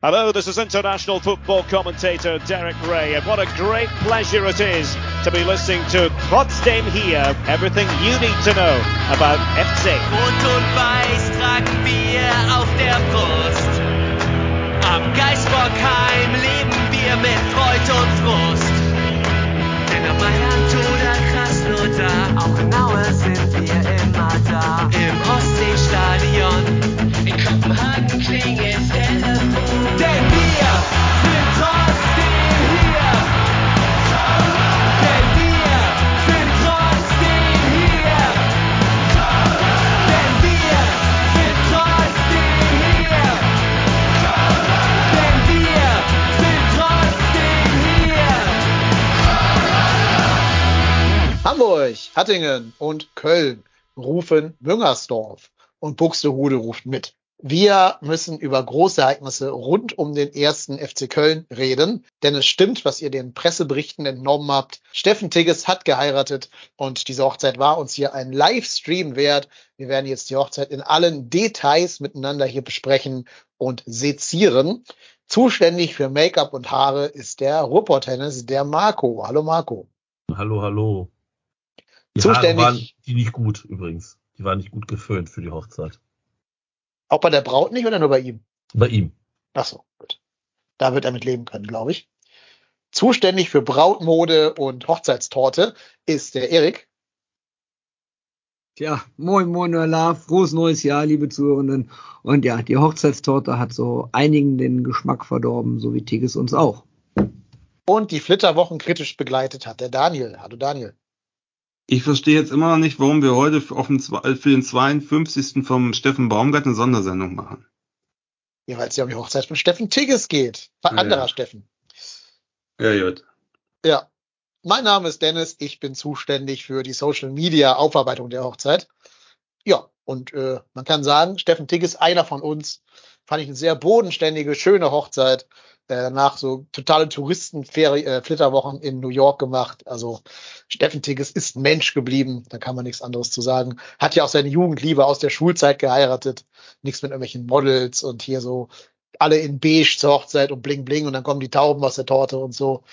Hello, this is international football commentator Derek Ray, and what a great pleasure it is to be listening to Trotzdem hier, everything you need to know about FC. Rot und weiß tragen wir auf der Brust. Am Geisbockheim leben wir mit Freud und Frust. Denn er Krasnodar, auch sind wir immer da. Im Ostseestadion, in Kopenhagen klingelt Hamburg, Hattingen und Köln rufen Müngersdorf und Buxtehude ruft mit. Wir müssen über große Ereignisse rund um den ersten FC Köln reden, denn es stimmt, was ihr den Presseberichten entnommen habt. Steffen Tigges hat geheiratet und diese Hochzeit war uns hier ein Livestream wert. Wir werden jetzt die Hochzeit in allen Details miteinander hier besprechen und sezieren. Zuständig für Make-up und Haare ist der Ruhrpott-Tennis, der Marco. Hallo Marco. Hallo, hallo. Die Zuständig- Haare waren die nicht gut übrigens. Die waren nicht gut geföhnt für die Hochzeit. Auch bei der Braut nicht oder nur bei ihm? Bei ihm. Ach so, gut. Da wird er mit leben können, glaube ich. Zuständig für Brautmode und Hochzeitstorte ist der Erik. Tja, moin, moin, Öla, frohes neues Jahr, liebe Zuhörenden. Und ja, die Hochzeitstorte hat so einigen den Geschmack verdorben, so wie Tigges uns auch. Und die Flitterwochen kritisch begleitet hat der Daniel. Hallo Daniel. Ich verstehe jetzt immer noch nicht, warum wir heute für, auf den, zwei- für den 52. vom Steffen Baumgart eine Sondersendung machen. Ja, weil es ja um die Hochzeit von Steffen Tigges geht. Ein Ja. anderer Steffen. Ja, gut. Ja. Mein Name ist Dennis. Ich bin zuständig für die Social Media Aufarbeitung der Hochzeit. Ja, und äh, man kann sagen, Steffen Tigges, einer von uns, fand ich eine sehr bodenständige, schöne Hochzeit. Äh, danach so totale Touristenflitterwochen in New York gemacht. Also Steffen Tigges ist Mensch geblieben, da kann man nichts anderes zu sagen. Hat ja auch seine Jugendliebe aus der Schulzeit geheiratet. Nichts mit irgendwelchen Models und hier so alle in beige zur Hochzeit und bling bling und dann kommen die Tauben aus der Torte und so.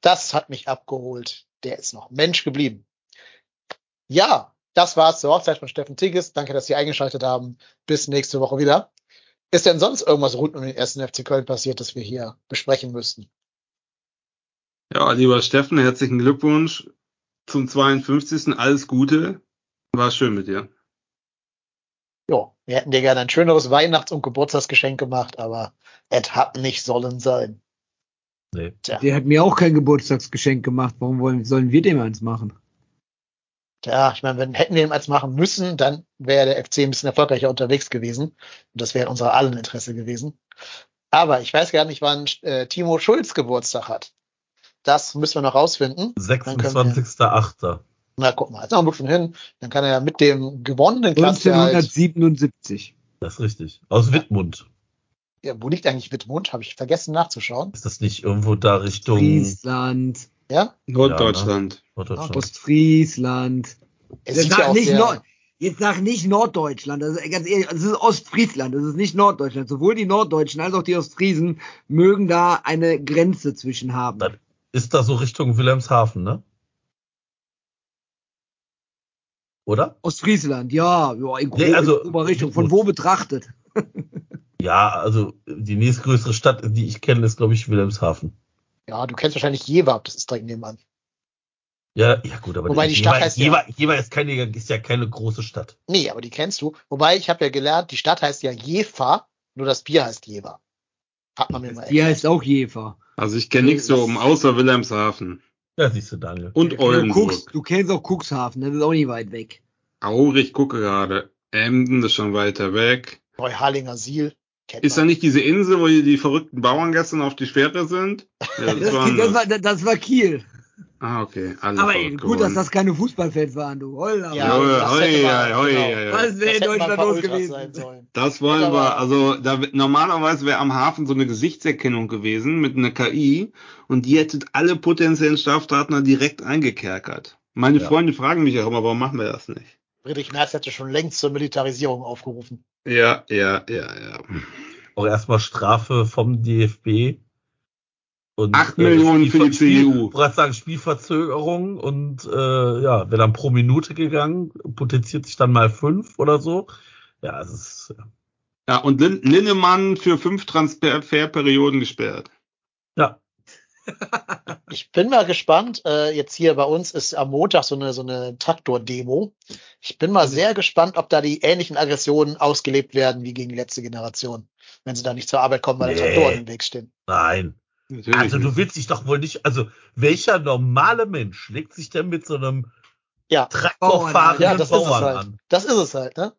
Das hat mich abgeholt. Der ist noch Mensch geblieben. Ja, das war's zur Hochzeit von Steffen Tigges. Danke, dass Sie eingeschaltet haben. Bis nächste Woche wieder. Ist denn sonst irgendwas rund um den ersten FC Köln passiert, das wir hier besprechen müssten? Ja, lieber Steffen, herzlichen Glückwunsch zum 52. Alles Gute. War schön mit dir. Ja, wir hätten dir gerne ein schöneres Weihnachts- und Geburtstagsgeschenk gemacht, aber es hat nicht sollen sein. Nee. Tja, Der hat mir auch kein Geburtstagsgeschenk gemacht. Warum wollen, sollen wir dem eins machen? Tja, ich meine, wenn hätten wir ihm eins machen müssen, dann wäre der FC ein bisschen erfolgreicher unterwegs gewesen. Und das wäre in unser allen Interesse gewesen. Aber ich weiß gar nicht, wann äh, Timo Schulz Geburtstag hat. Das müssen wir noch rausfinden. Dann können wir- 26.8. Na, guck mal, jetzt noch ein bisschen hin. Dann kann er ja mit dem gewonnenen Klassenerhalt. 1977. Das ist richtig. Aus Wittmund. Ja, wo liegt eigentlich Wittmund? Habe ich vergessen nachzuschauen. Ist das nicht irgendwo da Richtung Friesland, Ja? Norddeutschland. Norddeutschland? Ostfriesland. Er Jetzt ja auch nicht Nord, jetzt sag nicht Norddeutschland. Das ist, ganz ehrlich, das ist Ostfriesland. Das ist nicht Norddeutschland. Sowohl die Norddeutschen als auch die Ostfriesen mögen da eine Grenze zwischen haben. Dann ist da so Richtung Wilhelmshaven, ne? Oder? Ostfriesland, ja, ja in, Nee, also- in Richtung. Von wo betrachtet? Ja, also die nächstgrößere Stadt, die ich kenne, ist, glaube ich, Wilhelmshaven. Ja, du kennst wahrscheinlich Jever, das ist direkt nebenan. Ja, ja gut, aber Wobei die Stadt Jever, heißt ja- Jever, ist, keine, ist ja keine große Stadt. Nee, aber die kennst du. Wobei, ich habe ja gelernt, die Stadt heißt ja Jever, nur das Bier heißt Jever. Hat man mir mal Die erklärt. heißt auch Jever. Also ich kenne nichts so um außer Wilhelmshaven. Ja, siehst du, Daniel. Und Du, Oldenburg. guckst, du kennst auch Cuxhaven, das ist auch nicht weit weg. Aurich, ich gucke gerade. Emden ist schon weiter weg. Neuharlinger Siel. Kennt Ist da nicht diese Insel, wo die, die verrückten Bauern gestern auf die Fähre sind? Ja, Das, das war das, war, das war Kiel. Ah, okay. Alle Aber ey, gut, dass geworden. das keine Fußballfans waren, du. Holla. Ja, hätte hoi, mal- hoi, genau. hoi. Was Das wäre in Deutschland los gewesen? Das wollen Ja, wir, also da normalerweise wäre am Hafen so eine Gesichtserkennung gewesen mit einer KI und die hätte alle potenziellen Straftaten direkt eingekerkert. Meine Ja. Freunde fragen mich auch immer, warum machen wir das nicht? Friedrich Merz hätte schon längst zur Militarisierung aufgerufen. Ja, ja, ja, ja. auch erstmal Strafe vom DFB. Und, Acht Millionen für die Spiel- CDU. Ich wollte sagen, Spielverzögerung und äh, ja, wäre dann pro Minute gegangen, potenziert sich dann mal fünf oder so. Ja, es ist Ja, und Lin Linnemann für fünf Transferperioden gesperrt. ja Ich bin mal gespannt. Äh, jetzt hier bei uns ist am Montag so eine, so eine Traktor-Demo. Ich bin mal sehr gespannt, ob da die ähnlichen Aggressionen ausgelebt werden wie gegen die letzte Generation. Wenn sie da nicht zur Arbeit kommen, weil Nee. Traktoren im Weg stehen. nein. Natürlich Also du willst dich doch wohl nicht, also welcher normale Mensch legt sich denn mit so einem Ja, Traktorfahrenden ja, das ist es Bauern halt. an? Das ist es halt, ne?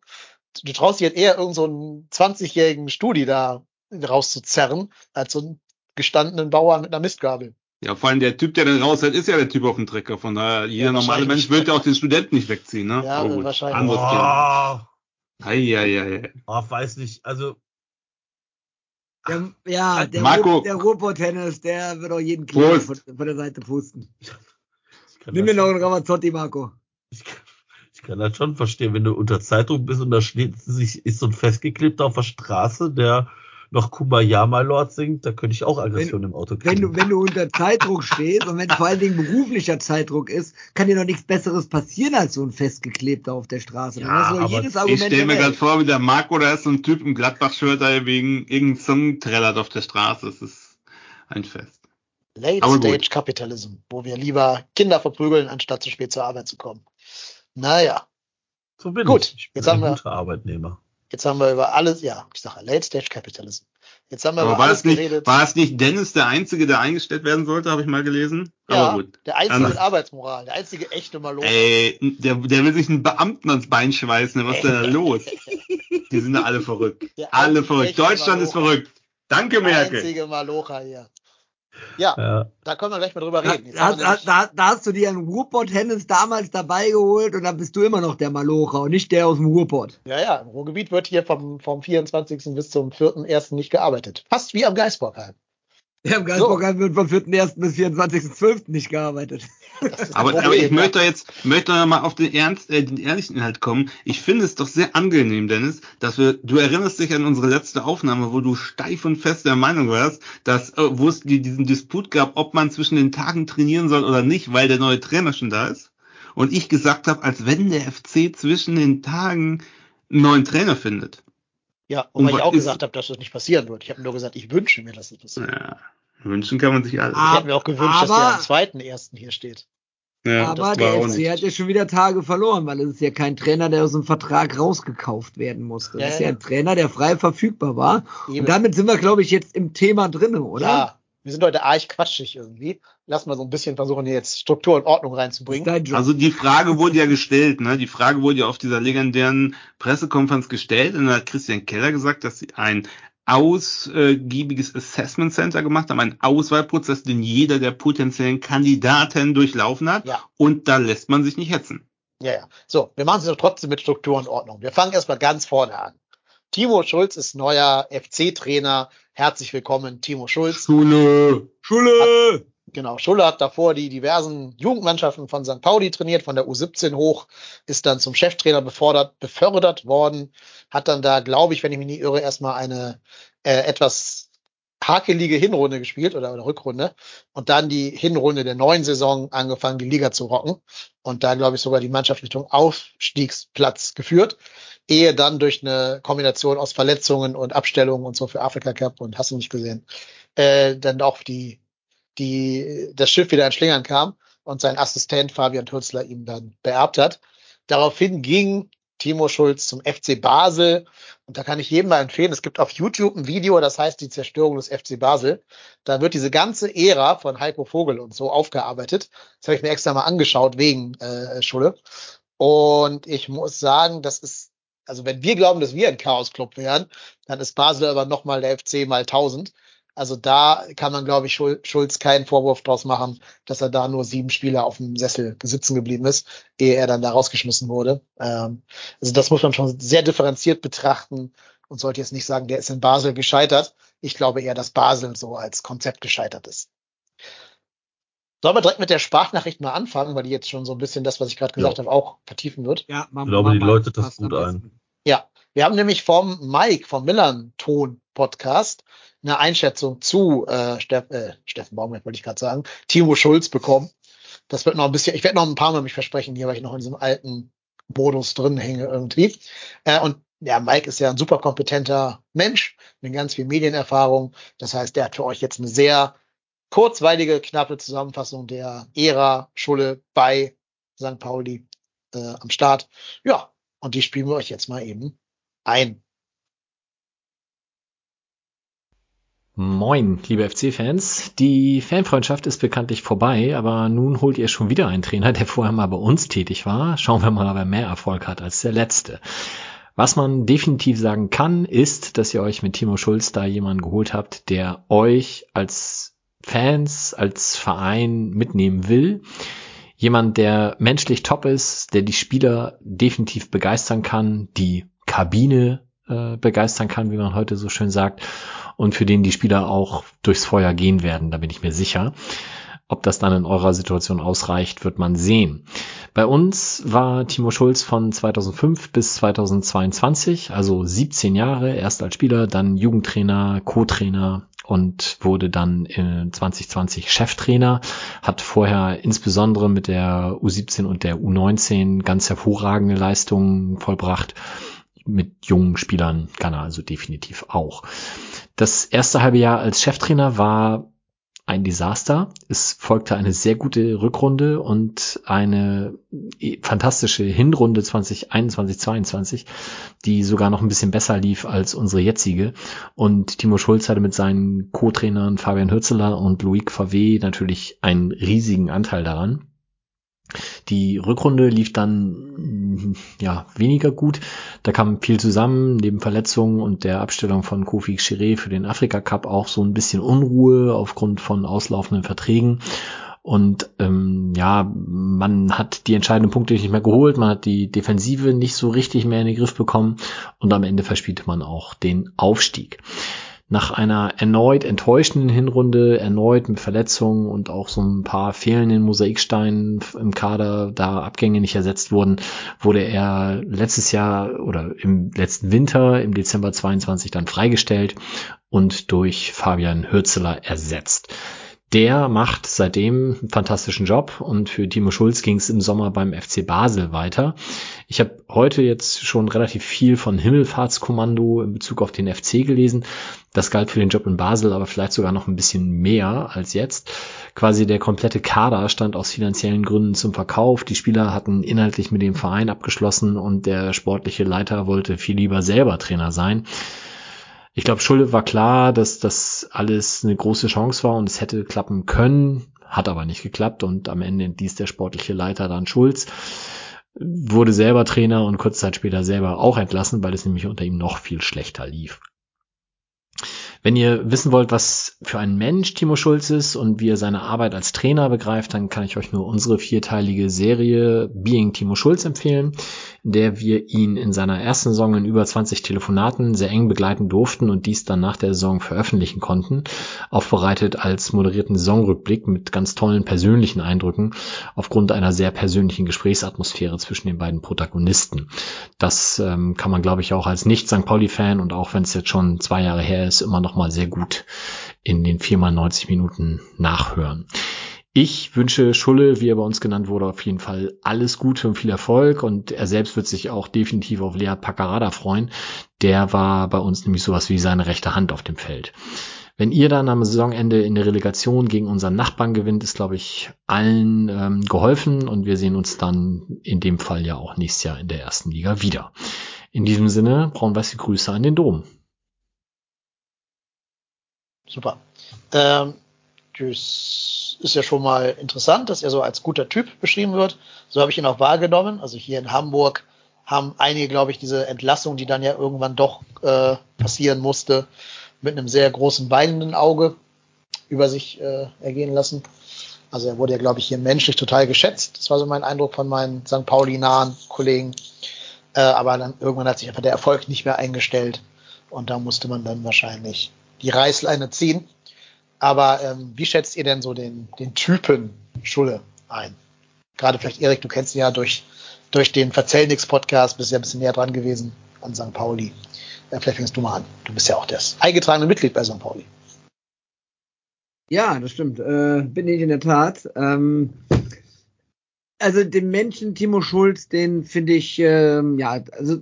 Du traust dir halt eher irgend so einen 20-jährigen Studi da rauszuzerren, als so einen gestandenen Bauern mit einer Mistgabel. Ja, vor allem der Typ, der dann raushält, ist ja der Typ auf dem Trecker. Von daher, jeder Ja, normale. Mensch wird ja auch den Studenten nicht wegziehen, ne? Ja, gut, wahrscheinlich. Anderes. Oh, Eieiei. oh, weiß nicht, also Der, ja, der, Marco. Der Ruhrpott-Tennis, der wird auch jeden Kleber von, von der Seite pusten. Nimm mir noch einen Ramazzotti, Marco. Ich kann, ich kann das schon verstehen, wenn du unter Zeitung bist und da steht, sich, ist so ein festgeklebter auf der Straße, der noch Kumbaya My Lord singt, da könnte ich auch Aggression im Auto kriegen. Wenn du, wenn du unter Zeitdruck stehst und wenn vor allen Dingen beruflicher Zeitdruck ist, kann dir noch nichts Besseres passieren als so ein festgeklebter auf der Straße. Ja, hast du doch aber jedes Ich stelle der mir gerade vor, wie der Marco, da ist so ein Typ im Gladbach-Shirt da wegen irgendeinem Song trällert auf der Straße. Das ist ein Fest. Late Aber gut. Stage Capitalism, wo wir lieber Kinder verprügeln, anstatt zu spät zur Arbeit zu kommen. Naja, so bin Gut, ich. Ich bin jetzt haben ein wir- guter Arbeitnehmer. Jetzt haben wir über alles, ja, ich sage Late Stage Capitalism. Jetzt haben wir Aber über war alles es nicht, geredet. war es nicht Dennis der Einzige, der eingestellt werden sollte, habe ich mal gelesen? ja, Aber gut. der einzige Anders- mit Arbeitsmoral, der einzige echte Malocher. Ey, der, der will sich einen Beamten ans Bein schweißen. Was ist denn da los? Die sind da alle verrückt. Der Alle verrückt. Deutschland ist Malocher. verrückt. Danke, Der Merkel. einzige Malocher hier. Ja, Ja, da können wir gleich mal drüber reden. Da, da, da, da hast du dir einen Ruhrpott-Tennis damals dabei geholt und dann bist du immer noch der Malocher und nicht der aus dem Ruhrpott. ja, ja, im Ruhrgebiet wird hier vom, vom 24. bis zum 4.1. nicht gearbeitet. Fast wie am Geisbockheim. Ja, im Geisbockheim wird vom 4.1. bis 24.12. nicht gearbeitet. Aber, aber ich möchte jetzt möchte mal auf den, ernst, äh, den ehrlichen Inhalt kommen. Ich finde es doch sehr angenehm, Dennis, dass wir, du erinnerst dich an unsere letzte Aufnahme, wo du steif und fest der Meinung warst, dass, äh, wo es die, diesen Disput gab, ob man zwischen den Tagen trainieren soll oder nicht, weil der neue Trainer schon da ist. Und ich gesagt habe, als wenn der FC zwischen den Tagen einen neuen Trainer findet. Ja, wobei Und ich auch ist- gesagt habe, dass das nicht passieren wird. Ich habe nur gesagt, ich wünsche mir, dass das passiert. Ja, wünschen kann man sich alles. Ich hätte mir auch gewünscht, dass aber- der am zweiten ersten hier steht. ja, Aber der FC nicht. hat ja schon wieder Tage verloren, weil es ist ja kein Trainer, der aus dem Vertrag rausgekauft werden musste. Ja, Das ist ja. ja ein Trainer, der frei verfügbar war. Eben. Und damit sind wir, glaube ich, jetzt im Thema drinne, oder? Ja, wir sind heute arg quatschig irgendwie. Lass mal so ein bisschen versuchen, hier jetzt Struktur und Ordnung reinzubringen. Also die Frage wurde ja gestellt, ne? Die Frage wurde ja auf dieser legendären Pressekonferenz gestellt und da hat Christian Keller gesagt, dass sie ein ausgiebiges Assessment Center gemacht haben, einen Auswahlprozess, den jeder der potenziellen Kandidaten durchlaufen hat. Ja. Und da lässt man sich nicht hetzen. Ja, ja. So, wir machen es doch trotzdem mit Struktur und Ordnung. Wir fangen erstmal ganz vorne an. Timo Schulz ist neuer FC-Trainer. Herzlich willkommen, Timo Schulz. Schule. Schule! Genau, Schulle hat davor die diversen Jugendmannschaften von St. Pauli trainiert, von der U17 hoch, ist dann zum Cheftrainer befördert, befördert worden, hat dann da, glaube ich, wenn ich mich nicht irre, erstmal eine äh, etwas hakelige Hinrunde gespielt oder, oder Rückrunde und dann die Hinrunde der neuen Saison angefangen, die Liga zu rocken und da, glaube ich, sogar die Mannschaft Richtung Aufstiegsplatz geführt, ehe dann durch eine Kombination aus Verletzungen und Abstellungen und so für Afrika Cup und hast du nicht gesehen, äh, dann auch die die das Schiff wieder in Schlingern kam und sein Assistent Fabian Turzler ihm dann beerbt hat. Daraufhin ging Timo Schulz zum FC Basel und da kann ich jedem mal empfehlen, es gibt auf YouTube ein Video, das heißt die Zerstörung des FC Basel. Da wird diese ganze Ära von Heiko Vogel und so aufgearbeitet. Das habe ich mir extra mal angeschaut wegen äh, Schulle. Und ich muss sagen, das ist, also wenn wir glauben, dass wir ein Chaos-Club wären, dann ist Basel aber nochmal der FC mal 1000. Also da kann man, glaube ich, Schul- Schulz keinen Vorwurf draus machen, dass er da nur sieben Spieler auf dem Sessel sitzen geblieben ist, ehe er dann da rausgeschmissen wurde. Ähm, also das muss man schon sehr differenziert betrachten und sollte jetzt nicht sagen, der ist in Basel gescheitert. Ich glaube eher, dass Basel so als Konzept gescheitert ist. Sollen wir direkt mit der Sprachnachricht mal anfangen, weil die jetzt schon so ein bisschen das, was ich gerade gesagt Ja. habe, auch vertiefen wird. Ja, Ich glaube, die läutet das gut ein. Ja, wir haben nämlich vom Mike, vom Millern-Ton Podcast eine Einschätzung zu äh, Steff, äh, Steffen Baumgart, wollte ich gerade sagen, Timo Schulz bekommen. Das wird noch ein bisschen, ich werde noch ein paar Mal mich versprechen hier, weil ich noch in diesem alten Modus drin hänge irgendwie. Äh, und ja, Mike ist ja ein super kompetenter Mensch mit ganz viel Medienerfahrung. Das heißt, der hat für euch jetzt eine sehr kurzweilige, knappe Zusammenfassung der Ära Schulle bei St. Pauli äh, am Start. Ja, und die spielen wir euch jetzt mal eben ein. Moin, liebe FC-Fans. Die Fanfreundschaft ist bekanntlich vorbei, aber nun holt ihr schon wieder einen Trainer, der vorher mal bei uns tätig war. Schauen wir mal, ob er mehr Erfolg hat als der letzte. Was man definitiv sagen kann, ist, dass ihr euch mit Timo Schulz da jemanden geholt habt, der euch als Fans, als Verein mitnehmen will. Jemand, der menschlich top ist, der die Spieler definitiv begeistern kann, die Kabine äh, begeistern kann, wie man heute so schön sagt, und für den die Spieler auch durchs Feuer gehen werden, da bin ich mir sicher. Ob das dann in eurer Situation ausreicht, wird man sehen. Bei uns war Timo Schulz von 2005 bis 2022, also 17 Jahre, erst als Spieler, dann Jugendtrainer, Co-Trainer und wurde dann in 2020 Cheftrainer, hat vorher insbesondere mit der U17 und der U19 ganz hervorragende Leistungen vollbracht. Mit jungen Spielern kann er also definitiv auch. Das erste halbe Jahr als Cheftrainer war ein Desaster. Es folgte eine sehr gute Rückrunde und eine fantastische Hinrunde 2021, 22, die sogar noch ein bisschen besser lief als unsere jetzige. Und Timo Schulz hatte mit seinen Co-Trainern Fabian Hürzeler und Loic Favé natürlich einen riesigen Anteil daran. Die Rückrunde lief dann ja weniger gut. Da kam viel zusammen, neben Verletzungen und der Abstellung von Kofi Chiré für den Afrika Cup auch so ein bisschen Unruhe aufgrund von auslaufenden Verträgen. Und ähm, ja, man hat die entscheidenden Punkte nicht mehr geholt, man hat die Defensive nicht so richtig mehr in den Griff bekommen und am Ende verspielte man auch den Aufstieg nach einer erneut enttäuschenden Hinrunde, erneut mit Verletzungen und auch so ein paar fehlenden Mosaiksteinen im Kader, da Abgänge nicht ersetzt wurden, wurde er letztes Jahr oder im letzten Winter, im Dezember 22 dann freigestellt und durch Fabian Hürzeler ersetzt. Der macht seitdem einen fantastischen Job und für Timo Schulz ging es im Sommer beim FC Basel weiter. Ich habe heute jetzt schon relativ viel von Himmelfahrtskommando in Bezug auf den FC gelesen. Das galt für den Job in Basel, aber vielleicht sogar noch ein bisschen mehr als jetzt. Quasi der komplette Kader stand aus finanziellen Gründen zum Verkauf. Die Spieler hatten inhaltlich mit dem Verein abgeschlossen und der sportliche Leiter wollte viel lieber selber Trainer sein. Ich glaube, Schulle war klar, dass das alles eine große Chance war und es hätte klappen können, hat aber nicht geklappt und am Ende entließ der sportliche Leiter dann Schulz, wurde selber Trainer und kurze Zeit später selber auch entlassen, weil es nämlich unter ihm noch viel schlechter lief. Wenn ihr wissen wollt, was für ein Mensch Timo Schulz ist und wie er seine Arbeit als Trainer begreift, dann kann ich euch nur unsere vierteilige Serie Being Timo Schulz empfehlen, in der wir ihn in seiner ersten Saison in über 20 Telefonaten sehr eng begleiten durften und dies dann nach der Saison veröffentlichen konnten, aufbereitet als moderierten Saisonrückblick mit ganz tollen persönlichen Eindrücken aufgrund einer sehr persönlichen Gesprächsatmosphäre zwischen den beiden Protagonisten. Das ähm, kann man, glaube ich, auch als Nicht-St. Pauli-Fan und auch wenn es jetzt schon zwei Jahre her ist, immer noch nochmal sehr gut in den 4x90 Minuten nachhören. Ich wünsche Schulle, wie er bei uns genannt wurde, auf jeden Fall alles Gute und viel Erfolg und er selbst wird sich auch definitiv auf Lea Paccarada freuen. Der war bei uns nämlich sowas wie seine rechte Hand auf dem Feld. Wenn ihr dann am Saisonende in der Relegation gegen unseren Nachbarn gewinnt, ist, glaube ich, allen ähm, geholfen und wir sehen uns dann in dem Fall ja auch nächstes Jahr in der ersten Liga wieder. In diesem Sinne, braun-weiße Grüße an den Dom. Super. Ähm, das ist ja schon mal interessant, dass er so als guter Typ beschrieben wird. So habe ich ihn auch wahrgenommen. Also hier in Hamburg haben einige, glaube ich, diese Entlassung, die dann ja irgendwann doch äh, passieren musste, mit einem sehr großen weinenden Auge über sich äh, ergehen lassen. Also er wurde ja, glaube ich, hier menschlich total geschätzt. Das war so mein Eindruck von meinen St. Pauli-nahen Kollegen. Äh, aber dann irgendwann hat sich einfach der Erfolg nicht mehr eingestellt. Und da musste man dann wahrscheinlich die Reißleine ziehen. Aber ähm, wie schätzt ihr denn so den, den Typen Schulle ein? Gerade vielleicht, Erik, du kennst ihn ja durch, durch den Verzellnix-Podcast, bist ja ein bisschen näher dran gewesen. an St. Pauli. Ja, vielleicht fängst du mal an. Du bist ja auch das eingetragene Mitglied bei St. Pauli. Ja, das stimmt. Äh, bin ich in der Tat. Ähm, also den Menschen Timo Schulz, den finde ich, ähm, ja, also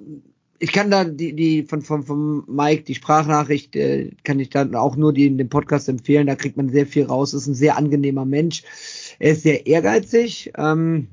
ich kann da die, die von, von, von Mike, die Sprachnachricht, äh, kann ich dann auch nur die in dem Podcast empfehlen. Da kriegt man sehr viel raus. Ist ein sehr angenehmer Mensch. Er ist sehr ehrgeizig. Ähm,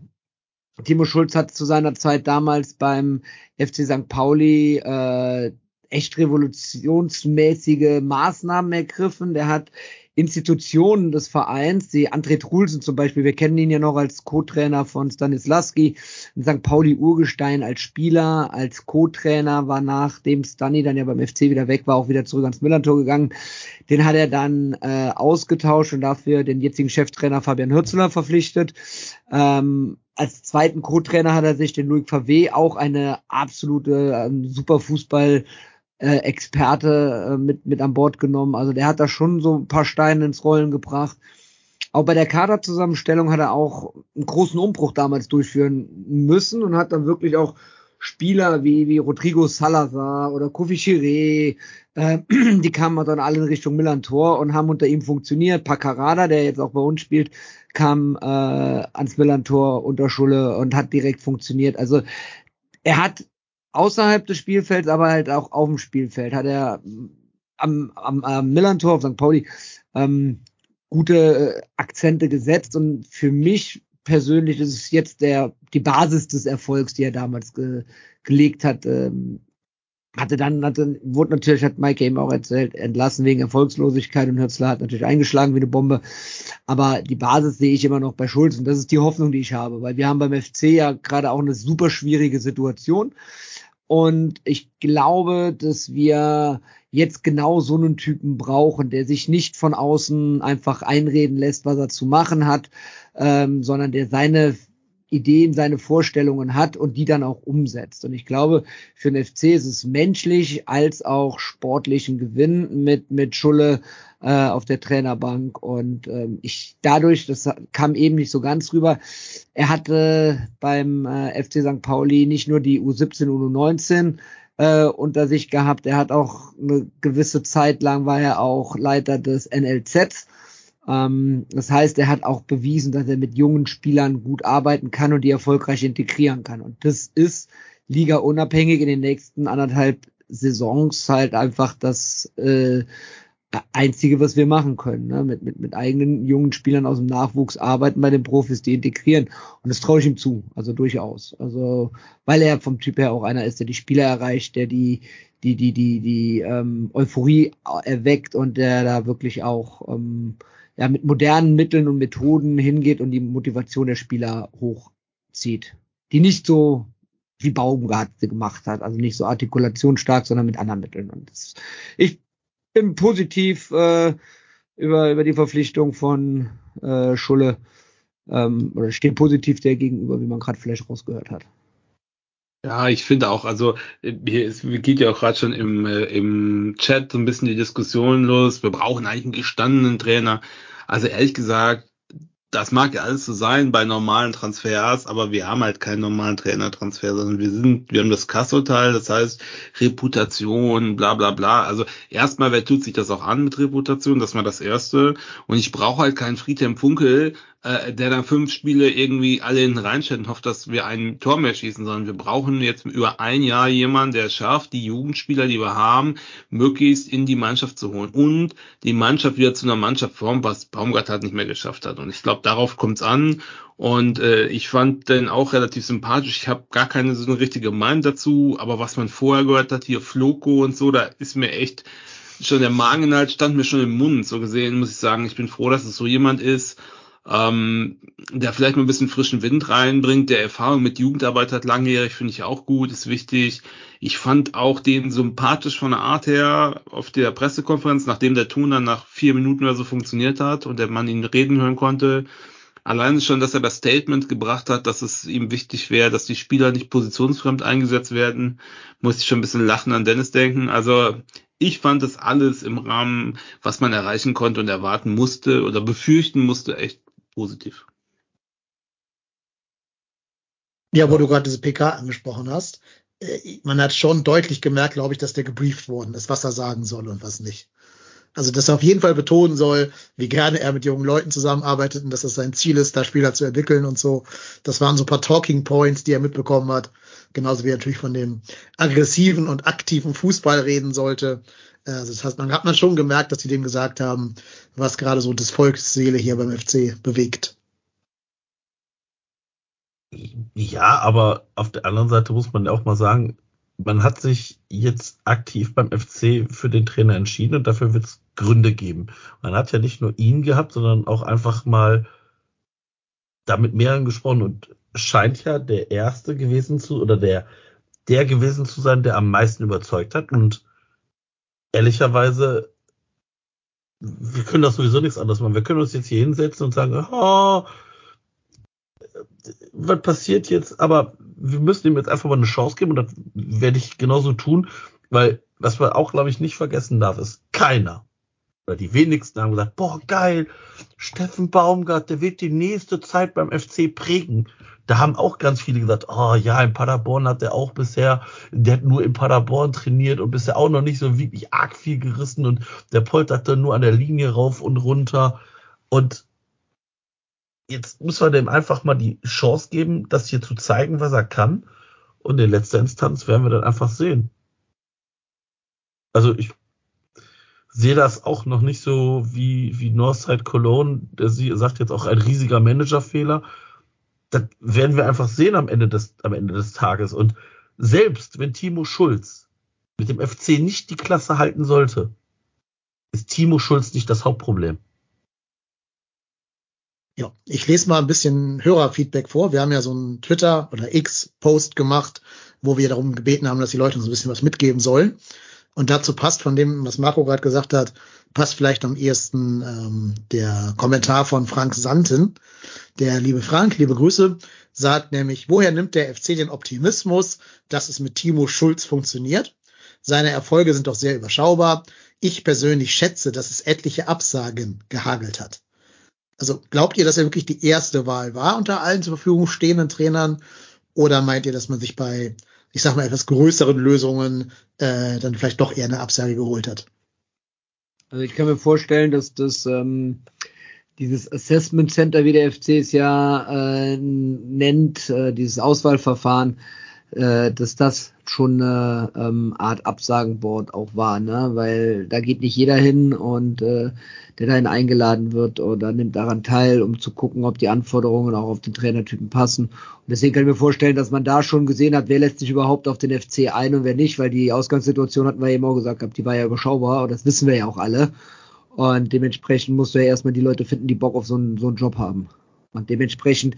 Timo Schulz hat zu seiner Zeit damals beim FC St. Pauli äh, echt revolutionsmäßige Maßnahmen ergriffen. Der hat Institutionen des Vereins, die André Trulsen zum Beispiel, wir kennen ihn ja noch als Co-Trainer von Stanislaski, St. Pauli Urgestein als Spieler, als Co-Trainer, war nachdem Stani dann ja beim FC wieder weg war, auch wieder zurück ans Millantor gegangen. Den hat er dann äh, ausgetauscht und dafür den jetzigen Cheftrainer Fabian Hürzeler verpflichtet. Ähm, als zweiten Co-Trainer hat er sich den Louis Favé, auch eine absolute ähm, super Fußball äh, Experte äh, mit, mit an Bord genommen. Also der hat da schon so ein paar Steine ins Rollen gebracht. Auch bei der Kaderzusammenstellung hat er auch einen großen Umbruch damals durchführen müssen und hat dann wirklich auch Spieler wie, wie Rodrigo Salazar oder Kofi Chiré, äh, die kamen dann alle in Richtung Millantor und haben unter ihm funktioniert. Pacarada, der jetzt auch bei uns spielt, kam äh, ans Millantor unter Schulle und hat direkt funktioniert. Also er hat außerhalb des Spielfelds, aber halt auch auf dem Spielfeld hat er am, am, am Millantor auf St. Pauli ähm, gute äh, Akzente gesetzt und für mich persönlich ist es jetzt der die Basis des Erfolgs, die er damals ge, gelegt hat. Ähm, hatte dann, hatte, wurde natürlich, hat Mike eben auch erzählt, entlassen wegen Erfolgslosigkeit und Hürzler hat natürlich eingeschlagen wie eine Bombe. Aber die Basis sehe ich immer noch bei Schulz und das ist die Hoffnung, die ich habe, weil wir haben beim FC ja gerade auch eine super schwierige Situation. Und ich glaube, dass wir jetzt genau so einen Typen brauchen, der sich nicht von außen einfach einreden lässt, was er zu machen hat, ähm, sondern der seine Ideen, seine Vorstellungen hat und die dann auch umsetzt. Und ich glaube, für den FC ist es menschlich als auch sportlichen Gewinn mit, mit Schulle äh, auf der Trainerbank. Und ähm, ich dadurch, das kam eben nicht so ganz rüber, er hatte beim äh, FC St. Pauli nicht nur die U17, U19 äh, unter sich gehabt, er hat auch eine gewisse Zeit lang war er auch Leiter des NLZs ähm, das heißt, er hat auch bewiesen, dass er mit jungen Spielern gut arbeiten kann und die erfolgreich integrieren kann. Und das ist Liga unabhängig in den nächsten anderthalb Saisons halt einfach das äh, Einzige, was wir machen können. Ne? Mit, mit, mit eigenen jungen Spielern aus dem Nachwuchs arbeiten bei den Profis, die integrieren. Und das traue ich ihm zu, also durchaus. Also, weil er vom Typ her auch einer ist, der die Spieler erreicht, der die, die, die, die, die ähm, Euphorie erweckt und der da wirklich auch ähm, ja, mit modernen Mitteln und Methoden hingeht und die Motivation der Spieler hochzieht. Die nicht so wie Baumgart gemacht hat, also nicht so artikulationsstark, sondern mit anderen Mitteln. Und das, ich bin positiv äh, über, über die Verpflichtung von äh, Schulle ähm, oder stehe positiv der gegenüber, wie man gerade vielleicht rausgehört hat. Ja, ich finde auch, also hier ist, geht ja auch gerade schon im, äh, im Chat so ein bisschen die Diskussion los. Wir brauchen eigentlich einen gestandenen Trainer. Also ehrlich gesagt, das mag ja alles so sein bei normalen Transfers, aber wir haben halt keinen normalen Trainertransfer, sondern wir sind, wir haben das Kassoteil, das heißt Reputation, bla bla bla. Also erstmal, wer tut sich das auch an mit Reputation? Das war das Erste. Und ich brauche halt keinen Friedhelm Funkel, äh, der dann fünf Spiele irgendwie alle hinten reinstellt und hofft, dass wir ein Tor mehr schießen, sondern wir brauchen jetzt über ein Jahr jemanden, der schafft, die Jugendspieler, die wir haben, möglichst in die Mannschaft zu holen und die Mannschaft wieder zu einer Mannschaft formen, was Baumgart halt nicht mehr geschafft hat. Und ich glaube, darauf kommt es an. Und äh, ich fand den auch relativ sympathisch. Ich habe gar keine so eine richtige Meinung dazu, aber was man vorher gehört hat, hier Floco und so, da ist mir echt schon der Mageninhalt stand mir schon im Mund. So gesehen muss ich sagen, ich bin froh, dass es so jemand ist ähm, der vielleicht mal ein bisschen frischen Wind reinbringt, der Erfahrung mit Jugendarbeit hat, langjährig, finde ich auch gut, ist wichtig. Ich fand auch den sympathisch von der Art her auf der Pressekonferenz, nachdem der Ton dann nach vier Minuten oder so funktioniert hat und der Mann ihn reden hören konnte. Alleine schon, dass er das Statement gebracht hat, dass es ihm wichtig wäre, dass die Spieler nicht positionsfremd eingesetzt werden, muss ich schon ein bisschen lachen an Dennis denken. Also ich fand das alles im Rahmen, was man erreichen konnte und erwarten musste oder befürchten musste, echt positiv. Ja, wo du gerade diese PK angesprochen hast. äh, man hat schon deutlich gemerkt, glaube ich, dass der gebrieft worden ist, was er sagen soll und was nicht. Also, dass er auf jeden Fall betonen soll, wie gerne er mit jungen Leuten zusammenarbeitet und dass es sein Ziel ist, da Spieler zu entwickeln und so. Das waren so ein paar Talking Points, die er mitbekommen hat. Genauso wie er natürlich von dem aggressiven und aktiven Fußball reden sollte. Also das heißt, man hat man schon gemerkt, dass sie dem gesagt haben, was gerade so das Volksseele hier beim FC bewegt. Ja, aber auf der anderen Seite muss man ja auch mal sagen, man hat sich jetzt aktiv beim FC für den Trainer entschieden und dafür wird es Gründe geben. Man hat ja nicht nur ihn gehabt, sondern auch einfach mal da mit mehreren gesprochen und scheint ja der erste gewesen zu oder der der gewesen zu sein, der am meisten überzeugt hat und ehrlicherweise wir können das sowieso nichts anderes machen. Wir können uns jetzt hier hinsetzen und sagen, oh, was passiert jetzt? Aber wir müssen ihm jetzt einfach mal eine Chance geben und das werde ich genauso tun, weil was man auch, glaube ich, nicht vergessen darf, ist keiner oder die wenigsten haben gesagt, boah, geil, Steffen Baumgart, der wird die nächste Zeit beim FC prägen. Da haben auch ganz viele gesagt, oh ja, in Paderborn hat er auch bisher, der hat nur in Paderborn trainiert und bisher auch noch nicht so wirklich arg viel gerissen und der poltert dann nur an der Linie rauf und runter. Und jetzt muss man dem einfach mal die Chance geben, das hier zu zeigen, was er kann. Und in letzter Instanz werden wir dann einfach sehen. Also ich sehe das auch noch nicht so wie, wie Northside Cologne, der sagt jetzt auch ein riesiger Managerfehler. Das werden wir einfach sehen am Ende des, am Ende des Tages. Und selbst wenn Timo Schulz mit dem FC nicht die Klasse halten sollte, ist Timo Schulz nicht das Hauptproblem. Ja, ich lese mal ein bisschen Hörerfeedback vor. Wir haben ja so einen Twitter oder X-Post gemacht, wo wir darum gebeten haben, dass die Leute uns ein bisschen was mitgeben sollen. Und dazu passt von dem, was Marco gerade gesagt hat, passt vielleicht am ehesten ähm, der Kommentar von Frank Santen. Der liebe Frank, liebe Grüße, sagt nämlich, woher nimmt der FC den Optimismus, dass es mit Timo Schulz funktioniert? Seine Erfolge sind doch sehr überschaubar. Ich persönlich schätze, dass es etliche Absagen gehagelt hat. Also glaubt ihr, dass er wirklich die erste Wahl war unter allen zur Verfügung stehenden Trainern? Oder meint ihr, dass man sich bei ich sag mal, etwas größeren Lösungen äh, dann vielleicht doch eher eine Absage geholt hat. Also ich kann mir vorstellen, dass das ähm, dieses Assessment Center, wie der FC es ja äh, nennt, äh, dieses Auswahlverfahren, äh, dass das schon eine ähm, Art Absagenboard auch war, ne? Weil da geht nicht jeder hin und äh, der dahin eingeladen wird oder nimmt daran teil, um zu gucken, ob die Anforderungen auch auf den Trainertypen passen. Und deswegen kann ich mir vorstellen, dass man da schon gesehen hat, wer lässt sich überhaupt auf den FC ein und wer nicht, weil die Ausgangssituation hatten wir eben auch gesagt, die war ja überschaubar und das wissen wir ja auch alle. Und dementsprechend musst du ja erstmal die Leute finden, die Bock auf so einen, so einen Job haben. Und dementsprechend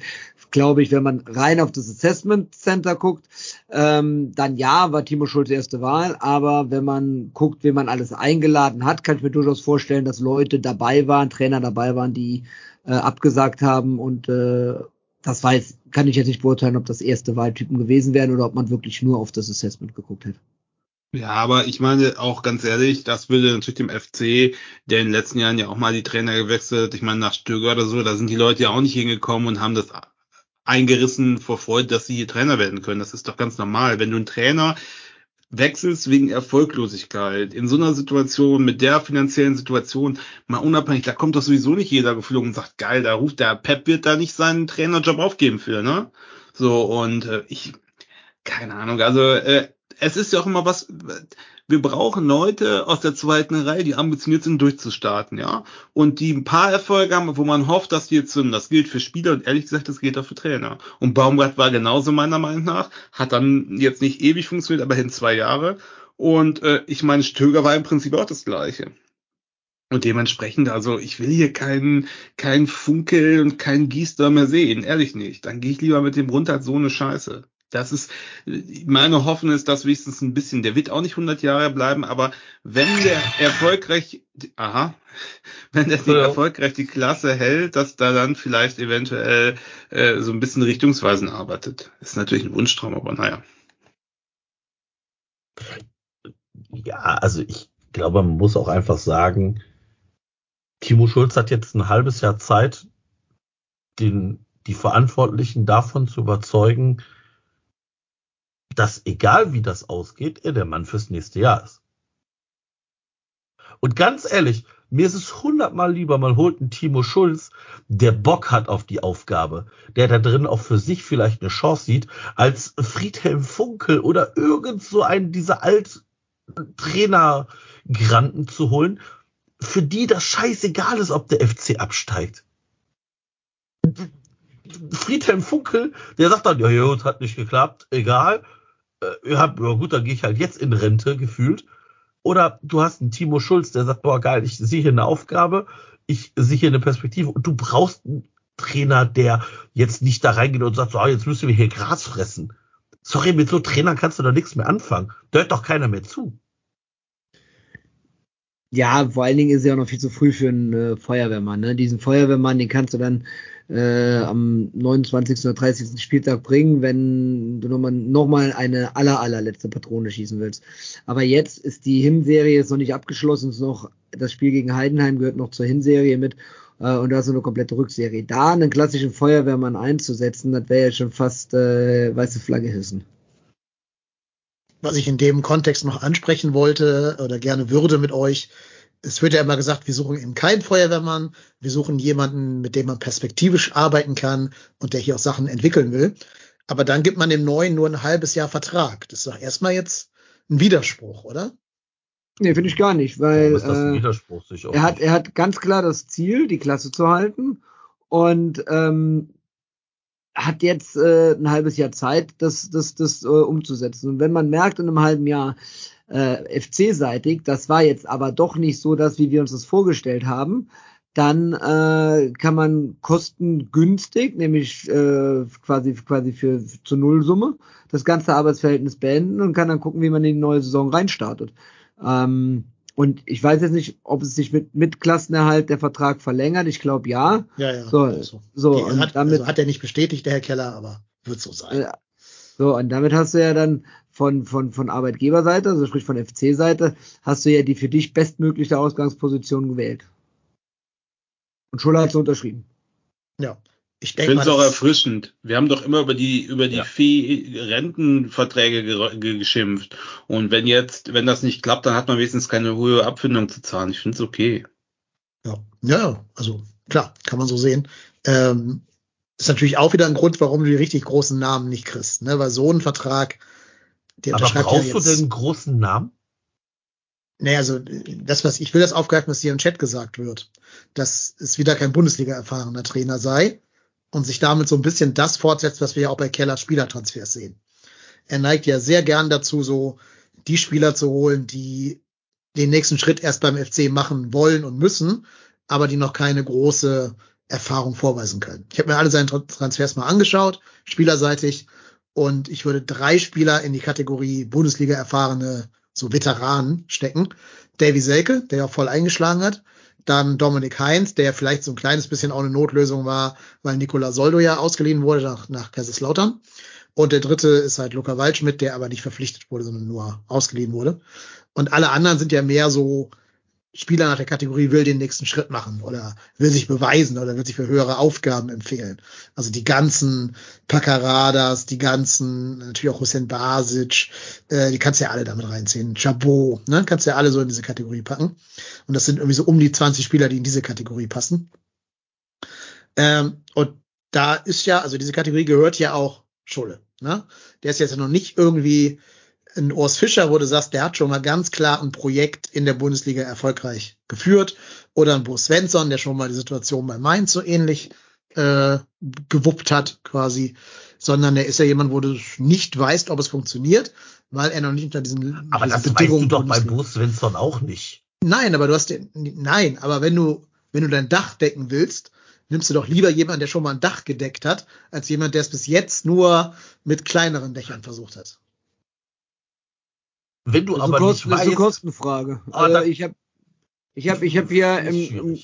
glaube ich, wenn man rein auf das Assessment Center guckt, ähm, dann ja, war Timo Schulz erste Wahl. Aber wenn man guckt, wen man alles eingeladen hat, kann ich mir durchaus vorstellen, dass Leute dabei waren, Trainer dabei waren, die äh, abgesagt haben. Und äh, das weiß, kann ich jetzt nicht beurteilen, ob das erste Wahltypen gewesen wären oder ob man wirklich nur auf das Assessment geguckt hätte. Ja, aber ich meine auch ganz ehrlich, das würde natürlich dem FC, der in den letzten Jahren ja auch mal die Trainer gewechselt, ich meine nach Stöger oder so, da sind die Leute ja auch nicht hingekommen und haben das eingerissen vor Freude, dass sie hier Trainer werden können. Das ist doch ganz normal. Wenn du einen Trainer wechselst wegen Erfolglosigkeit in so einer Situation mit der finanziellen Situation mal unabhängig, da kommt doch sowieso nicht jeder geflogen und sagt, geil, da ruft der Pep wird da nicht seinen Trainerjob aufgeben für, ne? So und äh, ich keine Ahnung, also äh, es ist ja auch immer was, wir brauchen Leute aus der zweiten Reihe, die ambitioniert sind, durchzustarten, ja. Und die ein paar Erfolge haben, wo man hofft, dass die jetzt sind. Das gilt für Spieler und ehrlich gesagt, das gilt auch für Trainer. Und Baumgart war genauso meiner Meinung nach, hat dann jetzt nicht ewig funktioniert, aber hin zwei Jahre. Und äh, ich meine, Stöger war im Prinzip auch das Gleiche. Und dementsprechend, also ich will hier keinen keinen Funkel und keinen Gießer mehr sehen, ehrlich nicht. Dann gehe ich lieber mit dem runter als so eine Scheiße. Das ist, meine Hoffnung ist, dass wenigstens ein bisschen, der wird auch nicht 100 Jahre bleiben, aber wenn der erfolgreich, aha, wenn der ja. erfolgreich die Klasse hält, dass da dann vielleicht eventuell äh, so ein bisschen richtungsweisend arbeitet. Ist natürlich ein Wunschtraum, aber naja. Ja, also ich glaube, man muss auch einfach sagen, Timo Schulz hat jetzt ein halbes Jahr Zeit, den, die Verantwortlichen davon zu überzeugen, dass egal wie das ausgeht, er der Mann fürs nächste Jahr ist. Und ganz ehrlich, mir ist es hundertmal lieber, man holt einen Timo Schulz, der Bock hat auf die Aufgabe, der da drin auch für sich vielleicht eine Chance sieht, als Friedhelm Funkel oder irgend so einen dieser Alt-Trainer-Granten zu holen, für die das scheißegal ist, ob der FC absteigt. Friedhelm Funkel, der sagt dann, ja, ja, hat nicht geklappt, egal. Äh, ja, gut, dann gehe ich halt jetzt in Rente, gefühlt. Oder du hast einen Timo Schulz, der sagt, boah, geil, ich sehe hier eine Aufgabe, ich sehe hier eine Perspektive und du brauchst einen Trainer, der jetzt nicht da reingeht und sagt, so, jetzt müssen wir hier Gras fressen. Sorry, mit so Trainern kannst du doch nichts mehr anfangen. Da hört doch keiner mehr zu. Ja, vor allen Dingen ist es ja auch noch viel zu früh für einen äh, Feuerwehrmann. Ne? Diesen Feuerwehrmann, den kannst du dann äh, am 29. oder 30. Spieltag bringen, wenn du nochmal noch mal eine aller, allerletzte Patrone schießen willst. Aber jetzt ist die Hinserie jetzt noch nicht abgeschlossen, ist noch, das Spiel gegen Heidenheim gehört noch zur Hinserie mit äh, und da ist eine komplette Rückserie. Da einen klassischen Feuerwehrmann einzusetzen, das wäre ja schon fast äh, weiße Flagge hissen was ich in dem Kontext noch ansprechen wollte oder gerne würde mit euch. Es wird ja immer gesagt, wir suchen eben keinen Feuerwehrmann, wir suchen jemanden, mit dem man perspektivisch arbeiten kann und der hier auch Sachen entwickeln will. Aber dann gibt man dem Neuen nur ein halbes Jahr Vertrag. Das ist doch erstmal jetzt ein Widerspruch, oder? Nee, finde ich gar nicht, weil äh, er hat er hat ganz klar das Ziel, die Klasse zu halten und ähm, hat jetzt äh, ein halbes Jahr Zeit, das, das, das äh, umzusetzen. Und wenn man merkt in einem halben Jahr äh, FC-seitig, das war jetzt aber doch nicht so das, wie wir uns das vorgestellt haben, dann äh, kann man kostengünstig, nämlich äh, quasi quasi für zur Nullsumme, das ganze Arbeitsverhältnis beenden und kann dann gucken, wie man in die neue Saison reinstartet. Ähm, und ich weiß jetzt nicht, ob es sich mit, mit Klassenerhalt der Vertrag verlängert. Ich glaube ja. Ja, ja. So, also. so okay, hat, damit, also hat er nicht bestätigt, der Herr Keller, aber wird so sein. Äh, so, und damit hast du ja dann von, von, von Arbeitgeberseite, also sprich von FC-Seite, hast du ja die für dich bestmögliche Ausgangsposition gewählt. Und Schuller hat so unterschrieben. Ja. Ich, ich finde es auch erfrischend. Wir haben doch immer über die über die ja. Rentenverträge ge geschimpft. Und wenn jetzt, wenn das nicht klappt, dann hat man wenigstens keine hohe Abfindung zu zahlen. Ich finde es okay. Ja, ja, also klar, kann man so sehen. Ähm, ist natürlich auch wieder ein Grund, warum du die richtig großen Namen nicht kriegst, ne? Weil so ein Vertrag, der Aber brauchst ja du denn einen großen Namen? Naja, also das, was ich will, das aufgreifen, was hier im Chat gesagt wird, dass es wieder kein Bundesliga-erfahrener Trainer sei und sich damit so ein bisschen das fortsetzt, was wir ja auch bei Kellers Spielertransfers sehen. Er neigt ja sehr gern dazu, so die Spieler zu holen, die den nächsten Schritt erst beim FC machen wollen und müssen, aber die noch keine große Erfahrung vorweisen können. Ich habe mir alle seine Transfers mal angeschaut, spielerseitig, und ich würde drei Spieler in die Kategorie Bundesliga erfahrene, so Veteranen stecken. Davy Selke, der ja voll eingeschlagen hat, dann Dominik Heinz, der vielleicht so ein kleines bisschen auch eine Notlösung war, weil Nicola Soldo ja ausgeliehen wurde nach, nach Kaiserslautern. Und der dritte ist halt Luca Waldschmidt, der aber nicht verpflichtet wurde, sondern nur ausgeliehen wurde. Und alle anderen sind ja mehr so Spieler nach der Kategorie will den nächsten Schritt machen oder will sich beweisen oder will sich für höhere Aufgaben empfehlen. Also die ganzen Pacaradas, die ganzen, natürlich auch Hussein Basic, äh, die kannst du ja alle damit reinziehen. Chabot, ne, kannst du ja alle so in diese Kategorie packen. Und das sind irgendwie so um die 20 Spieler, die in diese Kategorie passen. Ähm, und da ist ja, also diese Kategorie gehört ja auch Schule. Ne? Der ist jetzt noch nicht irgendwie ein Urs Fischer, wo du sagst, der hat schon mal ganz klar ein Projekt in der Bundesliga erfolgreich geführt. Oder ein Bo Svensson, der schon mal die Situation bei Mainz so ähnlich äh, gewuppt hat, quasi. Sondern er ist ja jemand, wo du nicht weißt, ob es funktioniert, weil er noch nicht unter diesen, aber diesen das Bedingungen. Aber das weißt du doch bei Bo Svensson auch nicht. Nein, aber du hast den, nein, aber wenn du, wenn du dein Dach decken willst, nimmst du doch lieber jemanden, der schon mal ein Dach gedeckt hat, als jemand, der es bis jetzt nur mit kleineren Dächern versucht hat. Wenn du aber Kosten, nicht weißt, ist eine Kostenfrage. Also ich habe ich habe ich habe hier im,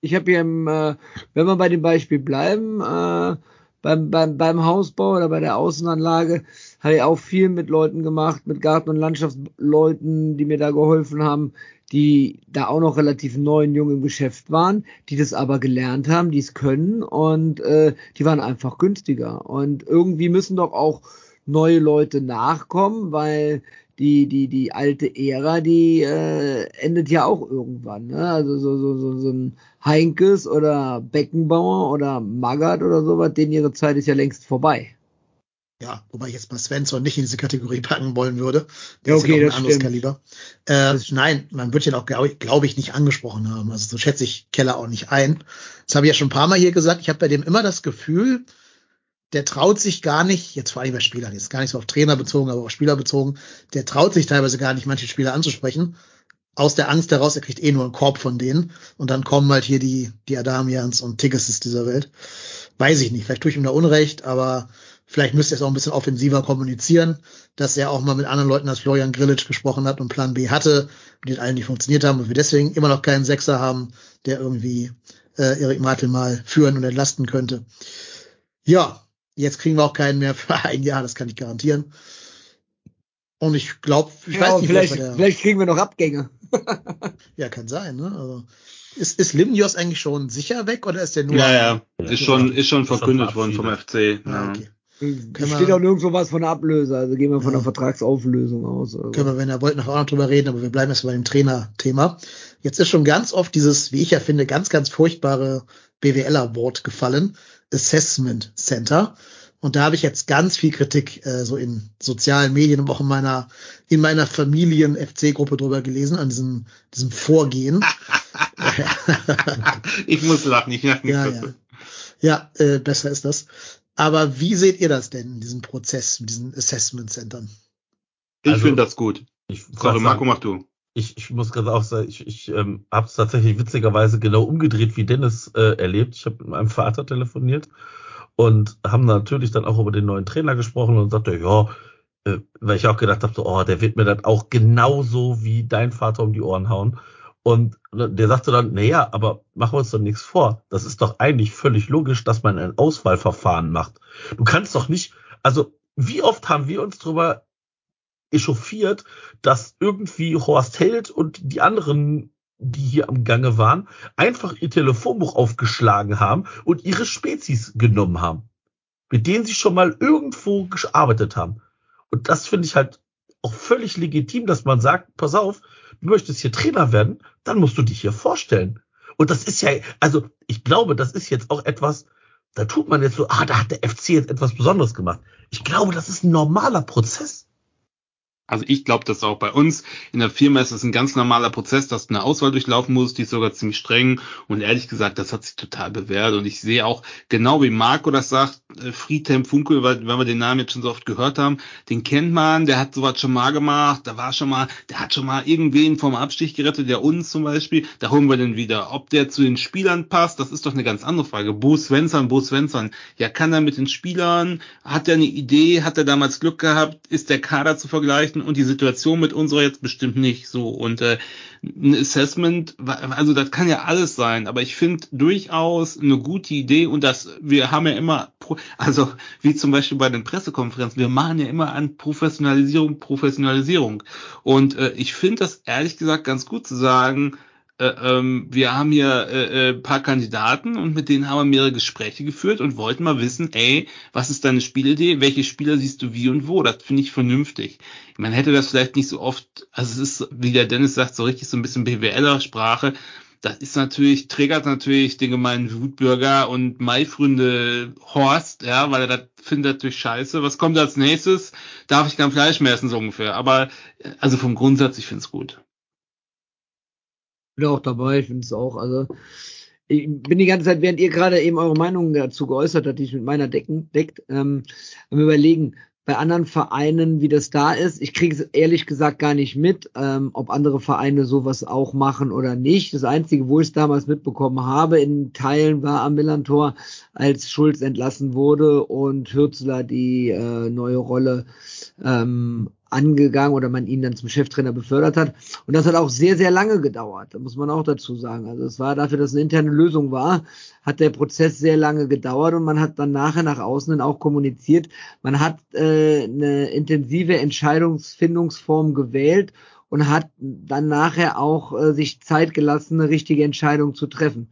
ich habe hier im äh, wenn wir bei dem Beispiel bleiben, äh, beim, beim, beim Hausbau oder bei der Außenanlage habe ich auch viel mit Leuten gemacht, mit Garten- und Landschaftsleuten, die mir da geholfen haben, die da auch noch relativ neu und jung im Geschäft waren, die das aber gelernt haben, die es können und äh, die waren einfach günstiger. Und irgendwie müssen doch auch neue Leute nachkommen, weil die, die, die alte Ära, die äh, endet ja auch irgendwann. Ne? Also so, so, so, so ein Heinkes oder Beckenbauer oder Magath oder sowas, denen ihre Zeit ist ja längst vorbei. Ja, wobei ich jetzt mal Svensson nicht in diese Kategorie packen wollen würde. Ja, okay, ja das ein anderes stimmt. Kaliber. Äh, nein, man wird ihn auch, glaube ich, glaub ich, nicht angesprochen haben. Also so schätze ich Keller auch nicht ein. Das habe ich ja schon ein paar Mal hier gesagt. Ich habe bei dem immer das Gefühl, der traut sich gar nicht, jetzt vor allem bei Spielern, jetzt gar nicht so auf Trainer bezogen, aber auf Spieler bezogen, der traut sich teilweise gar nicht, manche Spieler anzusprechen. Aus der Angst heraus, er kriegt eh nur einen Korb von denen. Und dann kommen halt hier die, die Adamians und Tigges dieser Welt. Weiß ich nicht, vielleicht tue ich ihm da Unrecht, aber vielleicht müsste er es auch ein bisschen offensiver kommunizieren, dass er auch mal mit anderen Leuten als Florian Grillitsch gesprochen hat und Plan B hatte, mit den allen nicht funktioniert haben und wir deswegen immer noch keinen Sechser haben, der irgendwie äh, Erik Martel mal führen und entlasten könnte. Ja, jetzt kriegen wir auch keinen mehr für ein Jahr, das kann ich garantieren. Und ich glaube, ich ja, weiß nicht, vielleicht, der, vielleicht kriegen wir noch Abgänge. ja, kann sein, ne? Also, ist, ist Limnios eigentlich schon sicher weg oder ist der nur? Ja, ja, ist schon, ist schon verkündet worden vom. FC. Ah, Ja. okay. Es wir- steht auch nirgendwo was von der Ablöse, also gehen wir von Ja. der Vertragsauflösung aus. Also. Können wir, wenn ihr wollt, noch auch noch drüber reden, aber wir bleiben erst bei dem Trainer-Thema. Jetzt ist schon ganz oft dieses, wie ich ja finde, ganz, ganz furchtbare BWLer-Wort gefallen. Assessment Center. Und da habe ich jetzt ganz viel Kritik äh, so in sozialen Medien und auch in meiner in meiner Familien-FC-Gruppe drüber gelesen an diesem diesem Vorgehen. ich muss lachen, ich lache nicht ja, ja, ja äh, besser ist das. Aber wie seht ihr das denn, diesen Prozess mit diesen Assessment Centern? Ich Also- finde das gut. Ich, Sorry, Marco, mach du. Ich, ich muss gerade auch sagen, ich, ich ähm, habe es tatsächlich witzigerweise genau umgedreht wie Dennis äh, erlebt. Ich habe mit meinem Vater telefoniert und haben natürlich dann auch über den neuen Trainer gesprochen und sagte, ja, äh, weil ich auch gedacht habe, so, oh, der wird mir dann auch genauso wie dein Vater um die Ohren hauen. Und der sagte dann, naja, aber machen wir uns doch nichts vor. Das ist doch eigentlich völlig logisch, dass man ein Auswahlverfahren macht. Du kannst doch nicht, also wie oft haben wir uns drüber echauffiert, dass irgendwie Horst Held und die anderen, die hier am Gange waren, einfach ihr Telefonbuch aufgeschlagen haben und ihre Spezies genommen haben, mit denen sie schon mal irgendwo gearbeitet haben. Und das finde ich halt auch völlig legitim, dass man sagt, pass auf, du möchtest hier Trainer werden, dann musst du dich hier vorstellen. Und das ist ja, also ich glaube, das ist jetzt auch etwas, da tut man jetzt so, ah, da hat der FC jetzt etwas Besonderes gemacht. Ich glaube, das ist ein normaler Prozess. Also ich glaube, dass auch bei uns. In der Firma ist es ein ganz normaler Prozess, dass du eine Auswahl durchlaufen musst, die ist sogar ziemlich streng. Und ehrlich gesagt, das hat sich total bewährt. Und ich sehe auch, genau wie Marco das sagt, äh, Friedhelm Funkel, weil, weil wir den Namen jetzt schon so oft gehört haben, den kennt man, der hat sowas schon mal gemacht, da war schon mal, der hat schon mal irgendwen vom Abstich gerettet, der uns zum Beispiel, da holen wir den wieder. Ob der zu den Spielern passt, das ist doch eine ganz andere Frage. Bo Svensson, Bo Svensson, ja, kann er mit den Spielern, hat er eine Idee, hat er damals Glück gehabt, ist der Kader zu vergleichen und die Situation mit unserer jetzt bestimmt nicht so. Und äh, ein Assessment, also das kann ja alles sein, aber ich finde durchaus eine gute Idee und das, wir haben ja immer, also wie zum Beispiel bei den Pressekonferenzen, wir machen ja immer an Professionalisierung, Professionalisierung. Und äh, ich finde das ehrlich gesagt ganz gut zu sagen, ähm, wir haben hier äh, äh, paar Kandidaten und mit denen haben wir mehrere Gespräche geführt und wollten mal wissen, ey, was ist deine Spielidee? Welche Spieler siehst du wie und wo? Das finde ich vernünftig. Man hätte das vielleicht nicht so oft, also es ist, wie der Dennis sagt, so richtig so ein bisschen BWLer-Sprache. Das ist natürlich, triggert natürlich den gemeinen Wutbürger und Maifründe Horst, ja, weil er das findet natürlich scheiße. Was kommt als nächstes? Darf ich kein Fleisch mehr essen, so ungefähr. Aber, äh, also vom Grundsatz, ich finde es gut. Bin auch dabei, ich finde es auch. Also ich bin die ganze Zeit, während ihr gerade eben eure Meinung dazu geäußert habt, die ich mit meiner decken, deckt, ähm, am überlegen, bei anderen Vereinen, wie das da ist. Ich kriege es ehrlich gesagt gar nicht mit, ähm, ob andere Vereine sowas auch machen oder nicht. Das Einzige, wo ich es damals mitbekommen habe, in Teilen war am Millantor, als Schulz entlassen wurde und Hürzler die äh, neue Rolle ähm, angegangen oder man ihn dann zum Cheftrainer befördert hat. Und das hat auch sehr, sehr lange gedauert, da muss man auch dazu sagen. Also es war dafür, dass es eine interne Lösung war, hat der Prozess sehr lange gedauert und man hat dann nachher nach außen dann auch kommuniziert. Man hat äh, eine intensive Entscheidungsfindungsform gewählt und hat dann nachher auch äh, sich Zeit gelassen, eine richtige Entscheidung zu treffen.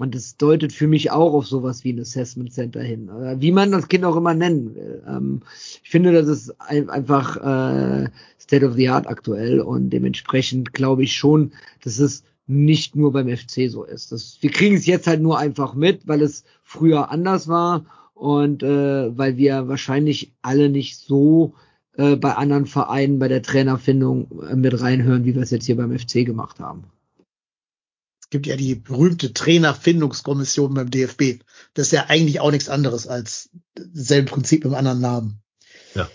Und das deutet für mich auch auf sowas wie ein Assessment Center hin. Wie man das Kind auch immer nennen will. Ähm, ich finde, das ist ein, einfach äh, State of the Art aktuell und dementsprechend glaube ich schon, dass es nicht nur beim FC so ist. Das, wir kriegen es jetzt halt nur einfach mit, weil es früher anders war und äh, weil wir wahrscheinlich alle nicht so äh, bei anderen Vereinen bei der Trainerfindung äh, mit reinhören, wie wir es jetzt hier beim FC gemacht haben. Es gibt ja die berühmte Trainerfindungskommission beim DFB. Das ist ja eigentlich auch nichts anderes als dasselbe Prinzip im anderen Namen. Ja.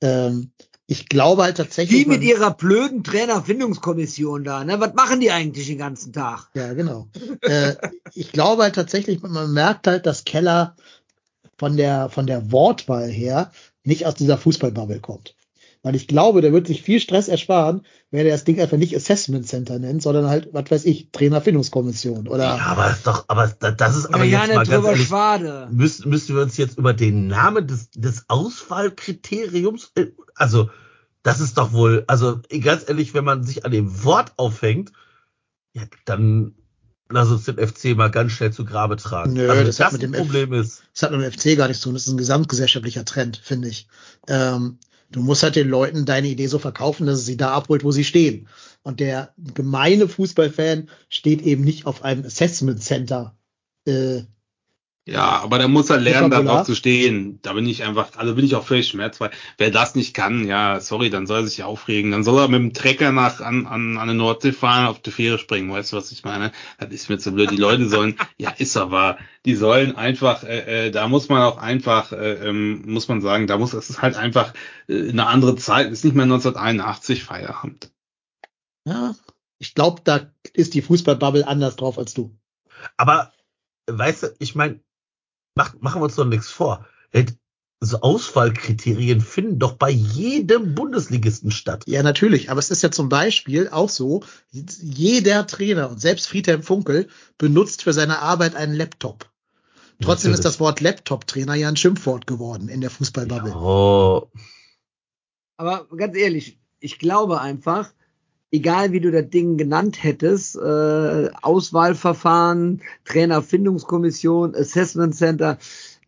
Ähm, ich glaube halt tatsächlich. Die mit ihrer blöden Trainerfindungskommission da, ne? Was machen die eigentlich den ganzen Tag? Ja, genau. äh, ich glaube halt tatsächlich, man merkt halt, dass Keller von der, von der Wortwahl her nicht aus dieser Fußballbubble kommt. Weil ich glaube, der wird sich viel Stress ersparen, wenn er das Ding einfach nicht Assessment Center nennt, sondern halt, was weiß ich, Trainerfindungskommission oder. Ja, aber ist doch, aber das ist aber ja jetzt nicht mal ganz ehrlich, schwade. müssen, müssen wir uns jetzt über den Namen des, des Auswahlkriteriums, äh, also das ist doch wohl, also ganz ehrlich, wenn man sich an dem Wort aufhängt, ja, dann lass uns den FC mal ganz schnell zu Grabe tragen. Nö, also, das das, hat mit dem F- Problem ist. Das hat mit dem FC gar nichts zu tun. Das ist ein gesamtgesellschaftlicher Trend, finde ich. Ähm, du musst halt den Leuten deine Idee so verkaufen, dass es sie da abholt, wo sie stehen. Und der gemeine Fußballfan steht eben nicht auf einem Assessment Center. Äh, Ja, aber da muss er lernen, Vokabular. darauf zu stehen. Da bin ich einfach, also bin ich auch völlig schmerzfrei. Wer das nicht kann, ja, sorry, dann soll er sich aufregen. Dann soll er mit dem Trecker nach an, an, an eine Nordsee fahren, auf die Fähre springen. Weißt du, was ich meine? Das ist mir zu blöd. Die Leute sollen, ja, ist aber, die sollen einfach, äh, äh, da muss man auch einfach, äh, ähm, muss man sagen, da muss, es ist halt einfach äh, eine andere Zeit. Es ist nicht mehr 1981 Feierabend. ja, ich glaube, da ist die Fußballbubble anders drauf als du. Aber, weißt du, ich meine, mach, machen wir uns doch nichts vor. Äh, So Auswahlkriterien finden doch bei jedem Bundesligisten statt. Ja, natürlich. Aber es ist ja zum Beispiel auch so, jeder Trainer und selbst Friedhelm Funkel benutzt für seine Arbeit einen Laptop. Trotzdem ist Natürlich. das Wort Laptop-Trainer ja ein Schimpfwort geworden in der Fußballbubble. Oh, Aber ganz ehrlich, ich glaube einfach, egal wie du das Ding genannt hättest, äh, Auswahlverfahren, Trainerfindungskommission, Assessment Center,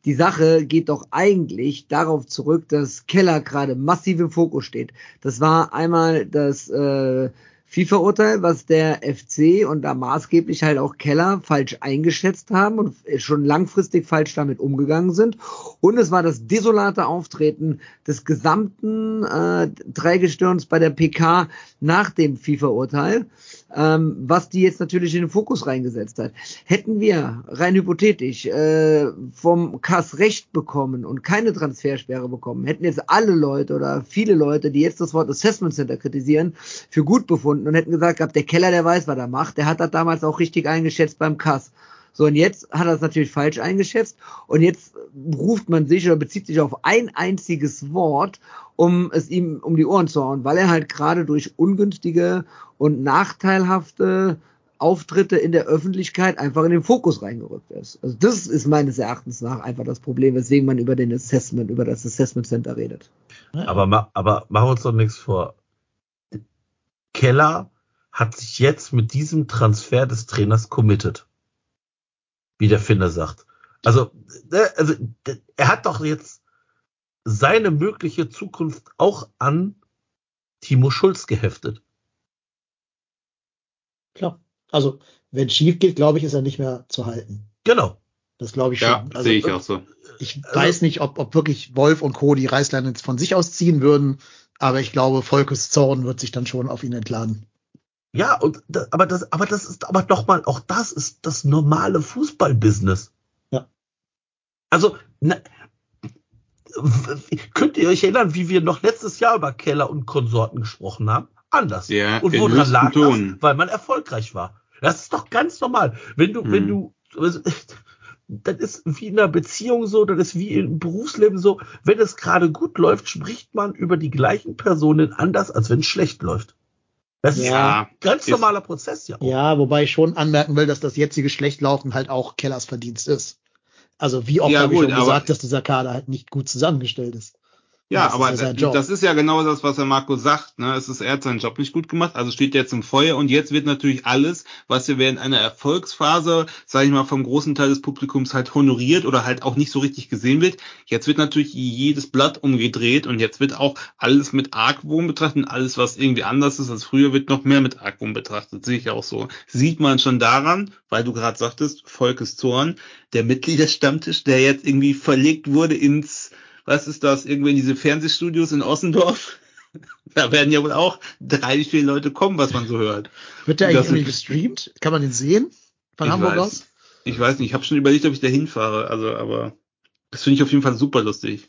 die Sache geht doch eigentlich darauf zurück, dass Keller gerade massiv im Fokus steht. Das war einmal das äh, FIFA-Urteil, was der FC und da maßgeblich halt auch Keller falsch eingeschätzt haben und schon langfristig falsch damit umgegangen sind. Und es war das desolate Auftreten des gesamten äh, Dreigestirns bei der PK nach dem FIFA-Urteil, ähm, was die jetzt natürlich in den Fokus reingesetzt hat. Hätten wir rein hypothetisch äh, vom Kass Recht bekommen und keine Transfersperre bekommen, hätten jetzt alle Leute oder viele Leute, die jetzt das Wort Assessment Center kritisieren, für gut befunden und hätten gesagt der Keller, der weiß, was er macht, der hat das damals auch richtig eingeschätzt beim Kass. So, und jetzt hat er es natürlich falsch eingeschätzt und jetzt ruft man sich oder bezieht sich auf ein einziges Wort, um es ihm um die Ohren zu hauen, weil er halt gerade durch ungünstige und nachteilhafte Auftritte in der Öffentlichkeit einfach in den Fokus reingerückt ist. Also das ist meines Erachtens nach einfach das Problem, weswegen man über den Assessment, über das Assessment Center redet. aber, aber machen wir uns doch nichts vor. Keller hat sich jetzt mit diesem Transfer des Trainers committed. Wie der Finder sagt. Also, äh, also er hat doch jetzt seine mögliche Zukunft auch an Timo Schulz geheftet. Klar. Also, wenn es schief geht, glaube ich, ist er nicht mehr zu halten. Genau. Das glaube ich Ja, schon. Also, sehe ich auch so. Ich Also- weiß nicht, ob, ob wirklich Wolf und Co. die Reißleine jetzt von sich aus ziehen würden, aber ich glaube, Volkes Zorn wird sich dann schon auf ihn entladen. Ja, und aber das, aber das ist aber doch mal, auch das ist das normale Fußballbusiness. Ja. Also, na, w- könnt ihr euch erinnern, wie wir noch letztes Jahr über Keller und Konsorten gesprochen haben? Anders. Ja, und woran lag Ton. das? Weil man erfolgreich war. Das ist doch ganz normal. Wenn du, wenn Mhm. du, das ist wie in einer Beziehung so, das ist wie im Berufsleben so. Wenn es gerade gut läuft, spricht man über die gleichen Personen anders, als wenn es schlecht läuft. Das ist Ja, ein ganz ist- normaler Prozess ja auch. Ja, wobei ich schon anmerken will, dass das jetzige Schlechtlaufen halt auch Kellers Verdienst ist. Also wie oft Ja, habe ich schon gesagt, dass dieser Kader halt nicht gut zusammengestellt ist. Ja, Das aber das, ist ja genau das, was der Marco sagt. Ne? Es ist, er hat seinen Job nicht gut gemacht, also steht er jetzt im Feuer und jetzt wird natürlich alles, was wir während einer Erfolgsphase, sage ich mal, vom großen Teil des Publikums halt honoriert oder halt auch nicht so richtig gesehen wird, jetzt wird natürlich jedes Blatt umgedreht und jetzt wird auch alles mit Argwohn betrachtet und alles, was irgendwie anders ist als früher, wird noch mehr mit Argwohn betrachtet. Sehe ich auch so. Sieht man schon daran, weil du gerade sagtest, Volkes Zorn, der Mitgliederstammtisch, der jetzt irgendwie verlegt wurde ins was ist das, irgendwie in diese Fernsehstudios in Ossendorf. Da werden ja wohl auch drei, vier Leute kommen, was man so hört. Wird der eigentlich irgendwie gestreamt? Kann man den sehen? Von Ich Hamburg weiß. aus? Ich weiß nicht, ich habe schon überlegt, ob ich da hinfahre, also aber das finde ich auf jeden Fall super lustig.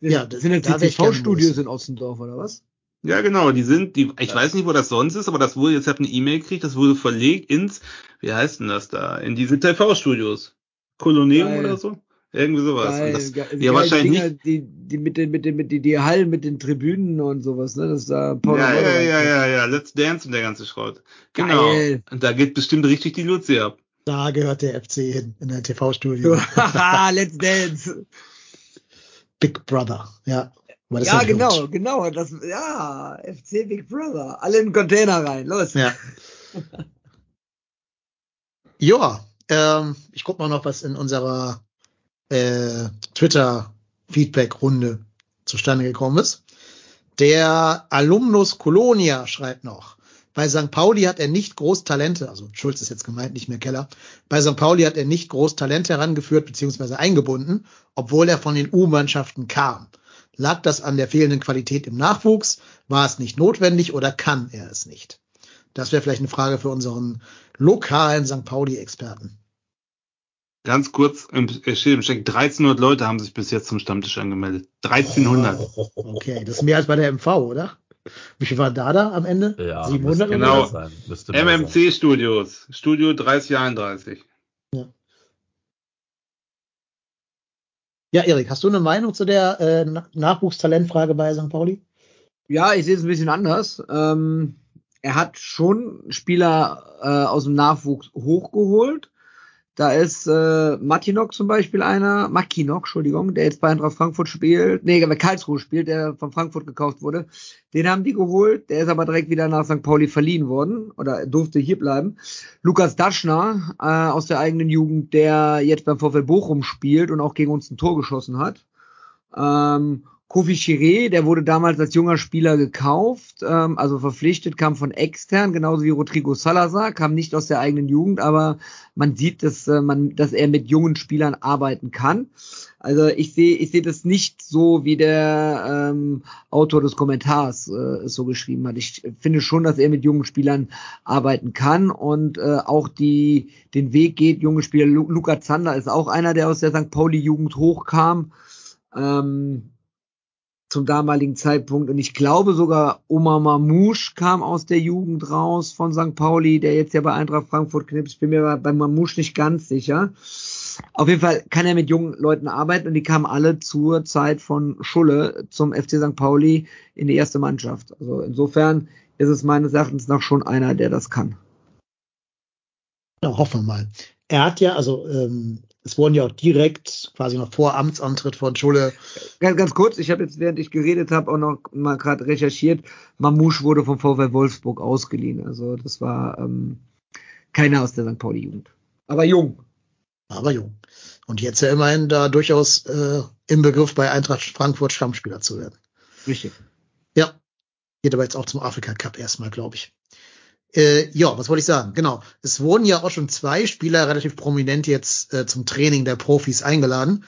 Ja, das sind jetzt da TV-Studios in Ossendorf, oder was? Ja, genau, die sind, die, ich weiß nicht, wo das sonst ist, aber das wurde, jetzt habe eine E-Mail gekriegt, das wurde verlegt ins, wie heißt denn das da, in diese TV-Studios. Koloneum Geil. oder so? Irgendwie sowas. Geil, das, ge- ja, geil, wahrscheinlich die Dinger, nicht. Die, die mit den, mit den, mit den, die Hallen mit den Tribünen und sowas, ne? Das ist da Paul Ja, ja, ja, ja, ja, Let's Dance und der ganze Schrott. Genau. Geil. Und da geht bestimmt richtig die Luzi ab. Da gehört der FC hin, in der TV-Studio. Haha, Let's Dance. Big Brother, ja. Ja, genau, gut. genau. Das, ja, FC Big Brother. Alle in den Container rein. Los. Ja. ja, ähm, ich guck mal noch, was in unserer äh, Twitter-Feedback-Runde zustande gekommen ist. Der Alumnus Colonia schreibt noch, bei St. Pauli hat er nicht groß Talente, also Schulz ist jetzt gemeint, nicht mehr Keller, bei St. Pauli hat er nicht groß Talente herangeführt bzw. eingebunden, obwohl er von den U-Mannschaften kam. Lag das an der fehlenden Qualität im Nachwuchs? War es nicht notwendig oder kann er es nicht? Das wäre vielleicht eine Frage für unseren lokalen St. Pauli-Experten. Ganz kurz, im, es steht im Check, 1300 Leute haben sich bis jetzt zum Stammtisch angemeldet. 1300. Okay, das ist mehr als bei der MV, oder? Wie viel war da da am Ende? Ja, 700 müsste genau. mehr sein. Müsste mehr sein. MMC Studios, Studio 3031. Ja, Erik, hast du eine Meinung zu der äh, Na- Nachwuchstalentfrage bei St. Pauli? Ja, ich sehe es ein bisschen anders. Ähm, er hat schon Spieler äh, aus dem Nachwuchs hochgeholt. Da ist äh, Matinok zum Beispiel einer, Makinok, Entschuldigung, der jetzt bei Eintracht Frankfurt spielt, nee, bei Karlsruhe spielt, der von Frankfurt gekauft wurde. Den haben die geholt, der ist aber direkt wieder nach St. Pauli verliehen worden oder durfte hier bleiben. Lukas Daschner äh, aus der eigenen Jugend, der jetzt beim VfL Bochum spielt und auch gegen uns ein Tor geschossen hat. Ähm, Kofi Chiré, der wurde damals als junger Spieler gekauft, ähm, also verpflichtet, kam von extern, genauso wie Rodrigo Salazar, kam nicht aus der eigenen Jugend, aber man sieht, dass äh, man, dass er mit jungen Spielern arbeiten kann. Also ich sehe, ich sehe das nicht so, wie der ähm, Autor des Kommentars äh, es so geschrieben hat. Ich finde schon, dass er mit jungen Spielern arbeiten kann und äh, auch die den Weg geht. Junge Spieler, Lu Luca Zander ist auch einer, der aus der St. Pauli Jugend hochkam. Ähm, zum damaligen Zeitpunkt. Und ich glaube sogar Omar Mamouche kam aus der Jugend raus von St. Pauli, der jetzt ja bei Eintracht Frankfurt knipst. Ich bin mir bei, bei Mamouche nicht ganz sicher. Auf jeden Fall kann er mit jungen Leuten arbeiten und die kamen alle zur Zeit von Schulle zum FC St. Pauli in die erste Mannschaft. Also insofern ist es meines Erachtens noch schon einer, der das kann. Ja, hoffen wir mal. Er hat ja, also ähm, es wurden ja auch direkt quasi noch vor Amtsantritt von Schulle. Ganz, ganz kurz, ich habe jetzt, während ich geredet habe, auch noch mal gerade recherchiert. Mamouche wurde vom VfL Wolfsburg ausgeliehen. Also das war ähm, keiner aus der St. Pauli-Jugend. Aber jung. Aber jung. Und jetzt ja immerhin da durchaus äh, im Begriff bei Eintracht Frankfurt Stammspieler zu werden. Richtig. Ja. Geht aber jetzt auch zum Afrika Cup erstmal, glaube ich. Äh, ja, was wollte ich sagen? Genau. Es wurden ja auch schon zwei Spieler relativ prominent jetzt äh, zum Training der Profis eingeladen.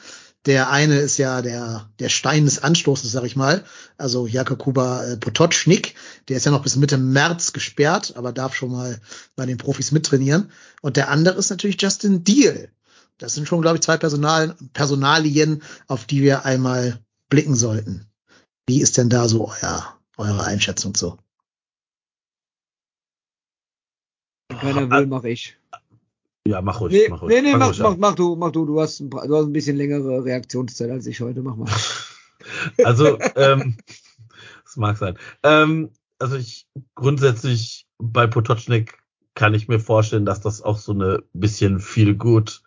Der eine ist ja der, der Stein des Anstoßes, sag ich mal. Also Jakobuba äh, Potocznik. Der ist ja noch bis Mitte März gesperrt, aber darf schon mal bei den Profis mittrainieren. Und der andere ist natürlich Justin Deal. Das sind schon, glaube ich, zwei Personal, Personalien, auf die wir einmal blicken sollten. Wie ist denn da so euer, eure Einschätzung so? Wenn keiner will, mache ich. Ja, mach ruhig, Nee, mach ruhig. nee, nee mach, ruhig mach, mach du, mach du. Du hast, ein, du hast ein bisschen längere Reaktionszeit als ich heute. Mach mal. Also, ähm, das mag sein. Ähm, also ich grundsätzlich bei Potocznik kann ich mir vorstellen, dass das auch so eine bisschen viel gut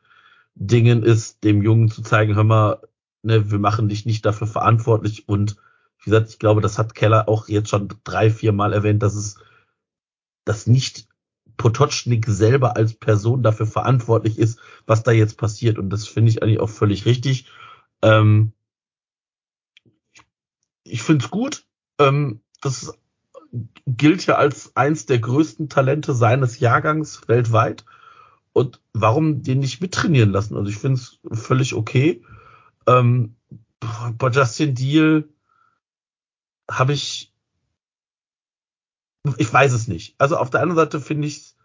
Dingen ist, dem Jungen zu zeigen, hör mal, ne, wir machen dich nicht dafür verantwortlich und wie gesagt, ich glaube, das hat Keller auch jetzt schon drei, vier Mal erwähnt, dass es, dass nicht Potocznik selber als Person dafür verantwortlich ist, was da jetzt passiert. Und das finde ich eigentlich auch völlig richtig. Ähm, ich finde es gut. Ähm, das gilt ja als eins der größten Talente seines Jahrgangs weltweit. Und warum den nicht mittrainieren lassen? Also ich finde es völlig okay. Ähm, bei Justin Deal habe ich, ich weiß es nicht. Also auf der anderen Seite finde ich,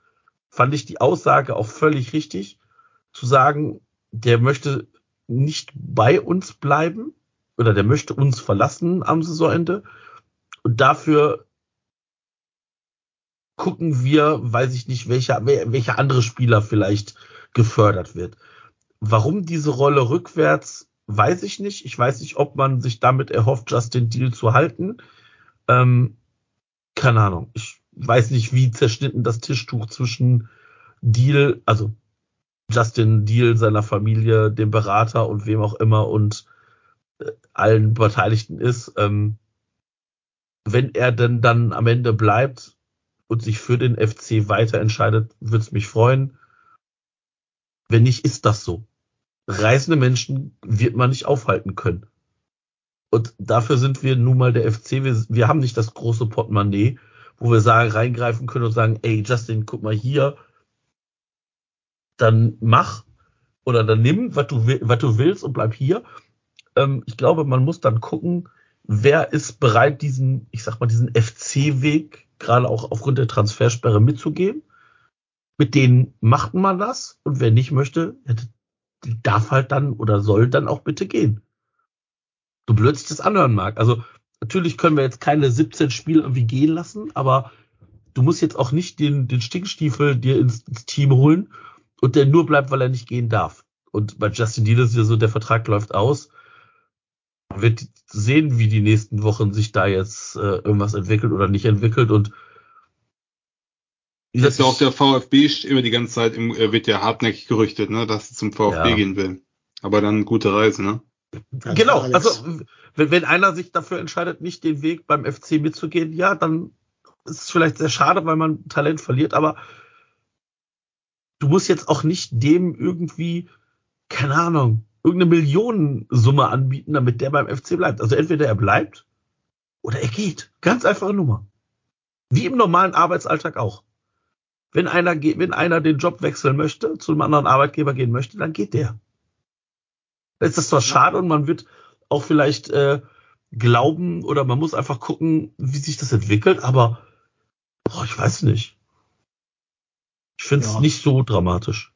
fand ich die Aussage auch völlig richtig, zu sagen, der möchte nicht bei uns bleiben oder der möchte uns verlassen am Saisonende und dafür gucken wir, weiß ich nicht, welcher, welcher andere Spieler vielleicht gefördert wird. Warum diese Rolle rückwärts, weiß ich nicht. Ich weiß nicht, ob man sich damit erhofft, Justin Deal zu halten. Ähm, keine Ahnung. Ich weiß nicht, wie zerschnitten das Tischtuch zwischen Deal, also Justin Deal, seiner Familie, dem Berater und wem auch immer und äh, allen Beteiligten ist. Ähm, wenn er denn dann am Ende bleibt und sich für den FC weiter entscheidet, würde es mich freuen. Wenn nicht, ist das so. Reisende Menschen wird man nicht aufhalten können. Und dafür sind wir nun mal der FC. Wir, wir haben nicht das große Portemonnaie, wo wir sagen, reingreifen können und sagen, ey, Justin, guck mal hier, dann mach oder dann nimm, was du, was du willst und bleib hier. Ähm, ich glaube, man muss dann gucken, wer ist bereit, diesen, ich sag mal, diesen FC-Weg, gerade auch aufgrund der Transfersperre mitzugehen. Mit denen macht man das und wer nicht möchte, darf halt dann oder soll dann auch bitte gehen. So blöd sich das anhören mag. Also natürlich können wir jetzt keine 17 Spiele irgendwie gehen lassen, aber du musst jetzt auch nicht den, den Stinkstiefel dir ins, ins Team holen und der nur bleibt, weil er nicht gehen darf. Und bei Justin Deal ist ja so, der Vertrag läuft aus. Man wird sehen, wie die nächsten Wochen sich da jetzt äh, irgendwas entwickelt oder nicht entwickelt und Jetzt ja auch der VfB immer die ganze Zeit im, äh, wird ja hartnäckig gerüchtet, ne, dass er zum VfB ja. gehen will. Aber dann gute Reise, ne? Genau, also wenn, wenn einer sich dafür entscheidet, nicht den Weg beim FC mitzugehen, ja, dann ist es vielleicht sehr schade, weil man Talent verliert, aber du musst jetzt auch nicht dem irgendwie, keine Ahnung, irgendeine Millionensumme anbieten, damit der beim FC bleibt. Also entweder er bleibt oder er geht. Ganz einfache Nummer. Wie im normalen Arbeitsalltag auch. Wenn einer, wenn einer den Job wechseln möchte, zu einem anderen Arbeitgeber gehen möchte, dann geht der. Ist das zwar schade und man wird auch vielleicht äh, glauben oder man muss einfach gucken, wie sich das entwickelt, aber boah, ich weiß nicht. Ich finde es ja. nicht so dramatisch.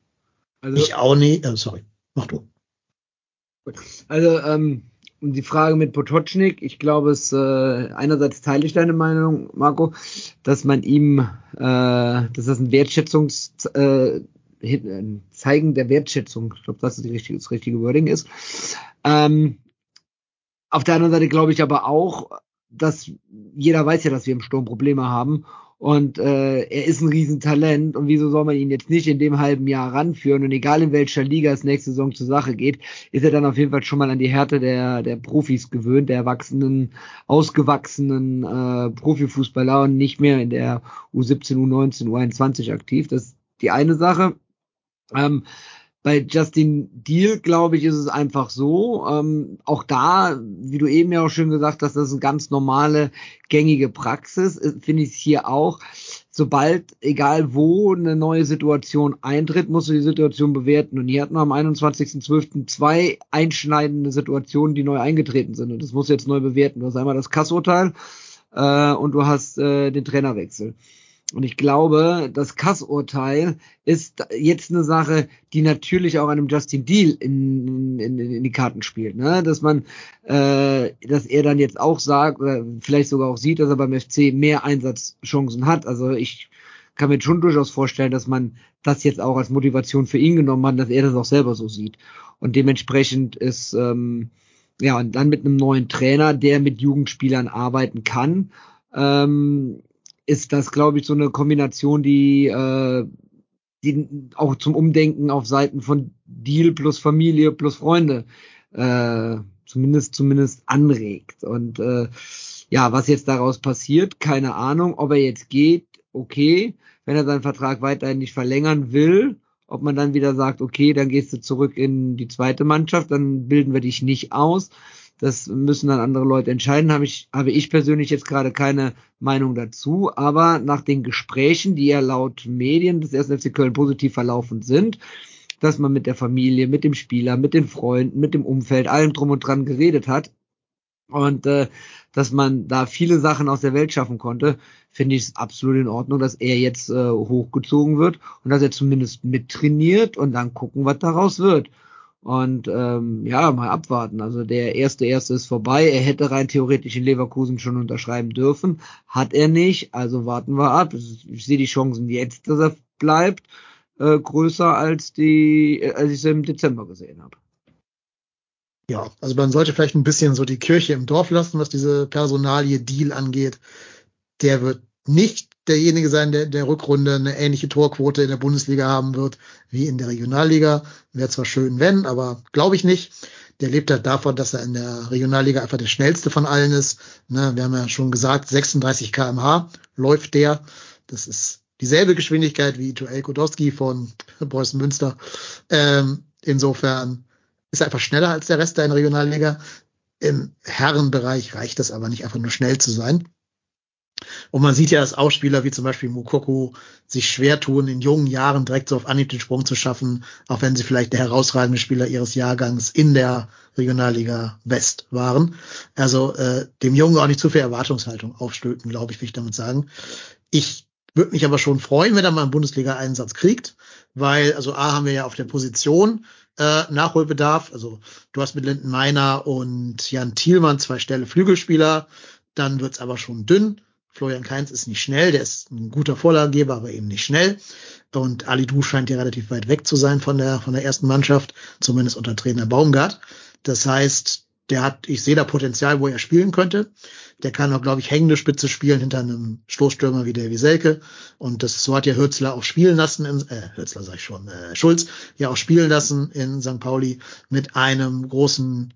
Also, ich auch nicht. Oh, sorry, mach du. Also, ähm, die Frage mit Potocznik, ich glaube, es äh, einerseits teile ich deine Meinung, Marco, dass man ihm, äh, dass das ein Wertschätzungs äh, Zeigen der Wertschätzung, ich glaube, das ist die richtige, das richtige Wording ist. Ähm, auf der anderen Seite glaube ich aber auch, dass jeder weiß ja, dass wir im Sturm Probleme haben und äh, er ist ein Riesentalent und wieso soll man ihn jetzt nicht in dem halben Jahr ranführen? Und egal in welcher Liga es nächste Saison zur Sache geht, ist er dann auf jeden Fall schon mal an die Härte der, der Profis gewöhnt, der erwachsenen, ausgewachsenen äh, Profifußballer und nicht mehr in der U17, U19, U21 aktiv. Das ist die eine Sache. Ähm, bei Justin Deal, glaube ich, ist es einfach so. Ähm, auch da, wie du eben ja auch schön gesagt hast, das ist eine ganz normale, gängige Praxis. Äh, finde ich es hier auch. Sobald, egal wo, eine neue Situation eintritt, musst du die Situation bewerten. Und hier hatten wir am 21.12. zwei einschneidende Situationen, die neu eingetreten sind. Und das musst du jetzt neu bewerten. Du hast einmal das Kassurteil äh, und du hast äh, den Trainerwechsel. Und ich glaube, das Kassurteil ist jetzt eine Sache, die natürlich auch einem Justin Deal in, in, in die Karten spielt. Ne? Dass man, äh, dass er dann jetzt auch sagt, oder vielleicht sogar auch sieht, dass er beim FC mehr Einsatzchancen hat. Also ich kann mir schon durchaus vorstellen, dass man das jetzt auch als Motivation für ihn genommen hat, dass er das auch selber so sieht. Und dementsprechend ist, ähm, ja, und dann mit einem neuen Trainer, der mit Jugendspielern arbeiten kann, ähm, ist das, glaube ich, so eine Kombination, die, äh, die auch zum Umdenken auf Seiten von Deal plus Familie plus Freunde äh, zumindest zumindest anregt. Und äh, ja, was jetzt daraus passiert, keine Ahnung. Ob er jetzt geht, okay. Wenn er seinen Vertrag weiterhin nicht verlängern will, ob man dann wieder sagt, okay, dann gehst du zurück in die zweite Mannschaft, dann bilden wir dich nicht aus. Das müssen dann andere Leute entscheiden. Habe ich, habe ich persönlich jetzt gerade keine Meinung dazu. Aber nach den Gesprächen, die ja laut Medien des 1. FC Köln positiv verlaufen sind, dass man mit der Familie, mit dem Spieler, mit den Freunden, mit dem Umfeld, allem drum und dran geredet hat und äh, dass man da viele Sachen aus der Welt schaffen konnte, finde ich es absolut in Ordnung, dass er jetzt äh, hochgezogen wird und dass er zumindest mittrainiert und dann gucken, was daraus wird. Und ähm, ja, mal abwarten. Also der erste erste ist vorbei. Er hätte rein theoretisch in Leverkusen schon unterschreiben dürfen, hat er nicht. Also warten wir ab. Ich sehe die Chancen jetzt, dass er bleibt, äh, größer als die, äh, als ich sie im Dezember gesehen habe. Ja, also man sollte vielleicht ein bisschen so die Kirche im Dorf lassen, was diese Personalie Deal angeht. Der wird nicht derjenige sein, der in der Rückrunde eine ähnliche Torquote in der Bundesliga haben wird wie in der Regionalliga. Wäre zwar schön, wenn, aber glaube ich nicht. Der lebt halt davon, dass er in der Regionalliga einfach der schnellste von allen ist. Ne, wir haben ja schon gesagt, 36 kmh läuft der. Das ist dieselbe Geschwindigkeit wie Joel Kodowski von Preußen Münster. Ähm, insofern ist einfach schneller als der Rest der Regionalliga. Im Herrenbereich reicht es aber nicht einfach nur schnell zu sein. Und man sieht ja, dass auch Spieler wie zum Beispiel Mukoko sich schwer tun, in jungen Jahren direkt so auf Anhieb den Sprung zu schaffen, auch wenn sie vielleicht der herausragende Spieler ihres Jahrgangs in der Regionalliga West waren. Also äh, dem Jungen auch nicht zu viel Erwartungshaltung aufstülpen, glaube ich, will ich damit sagen. Ich würde mich aber schon freuen, wenn er mal einen Bundesliga-Einsatz kriegt, weil, also A haben wir ja auf der Position äh, Nachholbedarf. Also du hast mit Linden Meiner und Jan Thielmann zwei Stelle Flügelspieler, dann wird's aber schon dünn. Florian Kainz ist nicht schnell, der ist ein guter Vorlagegeber, aber eben nicht schnell. Und Ali Du scheint ja relativ weit weg zu sein von der, von der ersten Mannschaft, zumindest unter Trainer Baumgart. Das heißt, der hat, ich sehe da Potenzial, wo er spielen könnte. Der kann auch, glaube ich, hängende Spitze spielen hinter einem Stoßstürmer wie der Wieselke. Und das, so hat ja Hürzler auch spielen lassen, in, äh, Hürzler sag ich schon, äh, Schulz ja auch spielen lassen in St. Pauli mit einem großen,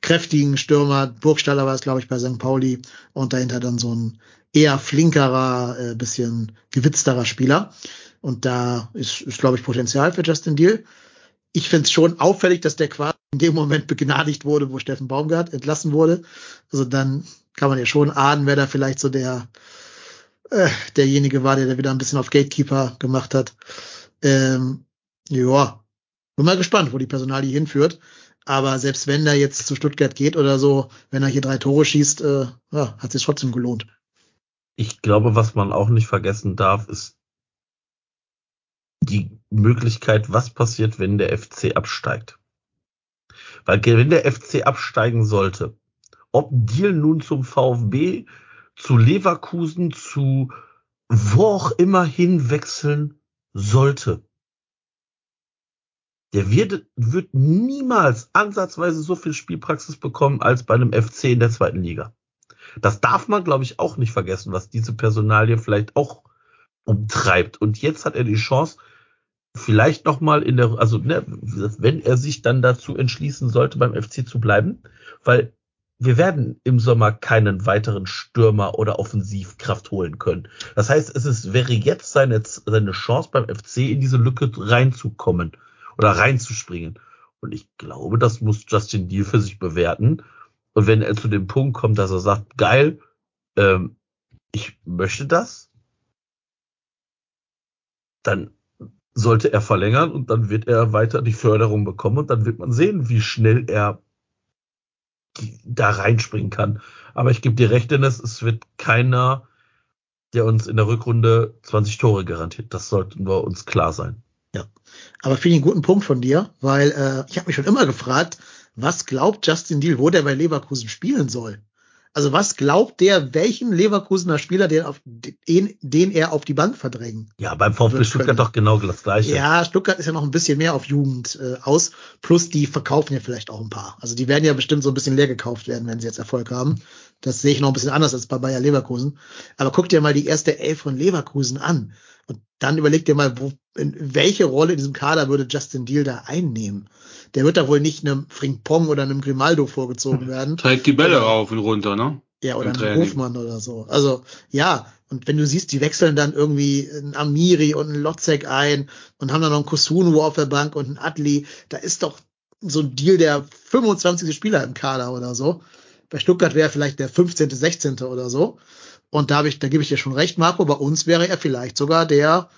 kräftigen Stürmer. Burgstaller war es, glaube ich, bei St. Pauli. Und dahinter dann so ein eher flinkerer, äh, bisschen gewitzterer Spieler. Und da ist, ist glaube ich, Potenzial für Justin Deal. Ich finde es schon auffällig, dass der quasi in dem Moment begnadigt wurde, wo Steffen Baumgart entlassen wurde. Also dann kann man ja schon ahnen, wer da vielleicht so der äh, derjenige war, der da wieder ein bisschen auf Gatekeeper gemacht hat. Ähm, ja, bin mal gespannt, wo die Personalie hinführt. Aber selbst wenn er jetzt zu Stuttgart geht oder so, wenn er hier drei Tore schießt, äh, ja, hat sich trotzdem gelohnt. Ich glaube, was man auch nicht vergessen darf, ist die Möglichkeit, was passiert, wenn der FC absteigt. Weil wenn der FC absteigen sollte, ob Deal nun zum VfB, zu Leverkusen, zu wo auch immer hinwechseln sollte, der wird, wird niemals ansatzweise so viel Spielpraxis bekommen als bei einem FC in der zweiten Liga. Das darf man, glaube ich, auch nicht vergessen, was diese Personalie vielleicht auch umtreibt. Und jetzt hat er die Chance, vielleicht noch mal in der, also ne, wenn er sich dann dazu entschließen sollte, beim FC zu bleiben, weil wir werden im Sommer keinen weiteren Stürmer oder Offensivkraft holen können. Das heißt, es ist, wäre jetzt seine, seine Chance beim FC in diese Lücke reinzukommen oder reinzuspringen. Und ich glaube, das muss Justin Deal für sich bewerten. Und wenn er zu dem Punkt kommt, dass er sagt, geil, ähm, ich möchte das, dann sollte er verlängern und dann wird er weiter die Förderung bekommen und dann wird man sehen, wie schnell er da reinspringen kann. Aber ich gebe dir recht, Dennis, es wird keiner, der uns in der Rückrunde 20 Tore garantiert. Das sollten wir uns klar sein. Ja, aber finde ich einen guten Punkt von dir, weil äh, ich habe mich schon immer gefragt, was glaubt Justin Deal, wo der bei Leverkusen spielen soll? Also was glaubt der, welchen Leverkusener Spieler, den, auf, den, den er auf die Bank verdrängen? Ja, beim VfB Stuttgart doch genau das Gleiche. Ja, Stuttgart ist ja noch ein bisschen mehr auf Jugend äh, aus. Plus die verkaufen ja vielleicht auch ein paar. Also die werden ja bestimmt so ein bisschen leer gekauft werden, wenn sie jetzt Erfolg haben. Das sehe ich noch ein bisschen anders als bei Bayer Leverkusen. Aber guck dir mal die erste Elf von Leverkusen an. Und dann überleg dir mal, wo welche Rolle in diesem Kader würde Justin Deal da einnehmen? Der wird da wohl nicht einem Frimpong oder einem Grimaldo vorgezogen werden. Trägt die Bälle rauf und runter, ne? Ja, oder ein. Hofmann oder so. Also, ja. Und wenn du siehst, die wechseln dann irgendwie einen Amiri und einen Lotzek ein und haben dann noch einen Kusunu auf der Bank und einen Adli. Da ist doch so ein Deal der 25. Spieler im Kader oder so. Bei Stuttgart wäre er vielleicht der 15., 16. oder so. Und da, hab ich, da gebe ich dir schon recht, Marco. Bei uns wäre er vielleicht sogar der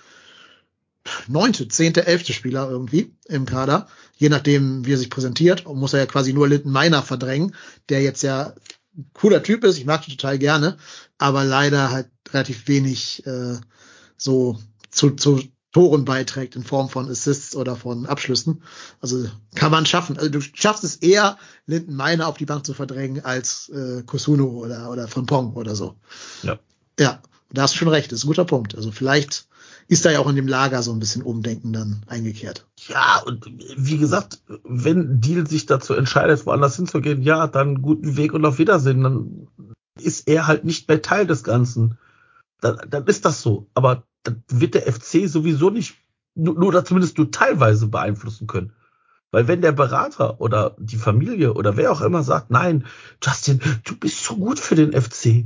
neunte, zehnte, elfte Spieler irgendwie im Kader. Je nachdem, wie er sich präsentiert. Und muss er ja quasi nur Linden Meiner verdrängen, der jetzt ja ein cooler Typ ist. Ich mag ihn total gerne. Aber leider halt relativ wenig äh, so zu, zu Toren beiträgt in Form von Assists oder von Abschlüssen. Also kann man schaffen. Also du schaffst es eher, Linden Meiner auf die Bank zu verdrängen, als äh, Kusuno oder, oder Frimpong oder so. Ja. Ja, da hast du schon recht, das ist ein guter Punkt. Also vielleicht ist da ja auch in dem Lager so ein bisschen Umdenken dann eingekehrt. Ja, und wie gesagt, wenn Deal sich dazu entscheidet, woanders hinzugehen, ja, dann guten Weg und auf Wiedersehen. Dann ist er halt nicht mehr Teil des Ganzen. Dann, dann ist das so. Aber dann wird der FC sowieso nicht, nur, nur oder zumindest nur teilweise beeinflussen können. Weil wenn der Berater oder die Familie oder wer auch immer sagt, nein, Justin, du bist so gut für den FC,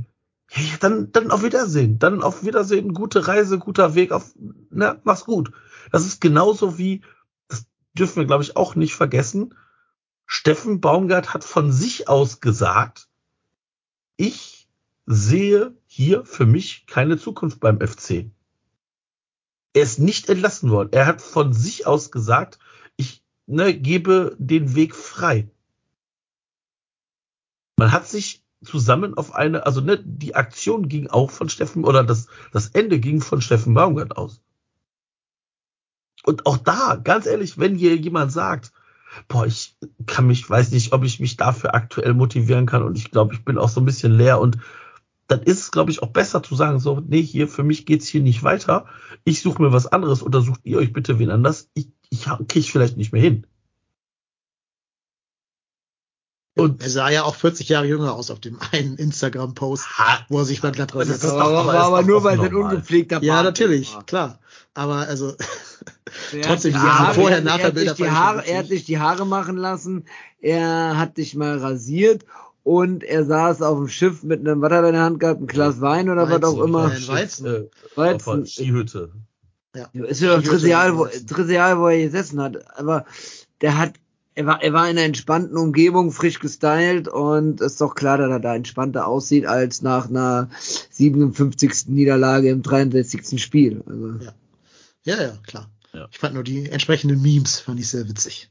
ja, ja, dann, dann auf Wiedersehen. Dann auf Wiedersehen, gute Reise, guter Weg, auf, na, mach's gut. Das ist genauso wie, das dürfen wir, glaube ich, auch nicht vergessen. Steffen Baumgart hat von sich aus gesagt, ich sehe hier für mich keine Zukunft beim FC. Er ist nicht entlassen worden. Er hat von sich aus gesagt, ich ne, gebe den Weg frei. Man hat sich zusammen auf eine, also ne, die Aktion ging auch von Steffen, oder das, das Ende ging von Steffen Baumgart aus. Und auch da, ganz ehrlich, wenn hier jemand sagt, boah, ich kann mich, weiß nicht, ob ich mich dafür aktuell motivieren kann und ich glaube, ich bin auch so ein bisschen leer und dann ist es, glaube ich, auch besser zu sagen, so, nee, hier, für mich geht's hier nicht weiter. Ich suche mir was anderes oder sucht ihr euch bitte wen anders. Ich, ich kriege vielleicht nicht mehr hin. Und er sah ja auch 40 Jahre jünger aus auf dem einen Instagram-Post, wo er sich dann glatt Aber das rasiert ist hat. aber, aber aber doch nur, weil sein normal. ungepflegter Ja, Bart natürlich, war. klar. Aber also, Trotzdem, die Haare- vorher, er, nachher er, hat Bilder die Haare, er hat sich die Haare machen lassen, er hat dich mal rasiert und er saß auf dem Schiff mit einem, was hat er in der Hand gehabt, ein Glas Wein oder was auch Weizen, immer. Ein Weizen. Äh, Weizen. auf der Skihütte. Ist ja Ich trivial, wo, wo er gesessen hat. Aber der hat, er war, er war in einer entspannten Umgebung, frisch gestylt und ist doch klar, dass er da entspannter aussieht als nach einer 57. Niederlage im 63. Spiel. Also, Ja. Ja, ja, klar. Ja. Ich fand nur die entsprechenden Memes, fand ich sehr witzig.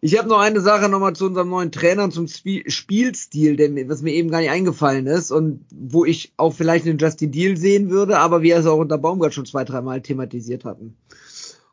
Ich habe noch eine Sache nochmal zu unserem neuen Trainer und zum Spie- Spielstil, denn was mir eben gar nicht eingefallen ist und wo ich auch vielleicht einen Justin Deal sehen würde, aber wir es auch unter Baumgart schon zwei, dreimal thematisiert hatten.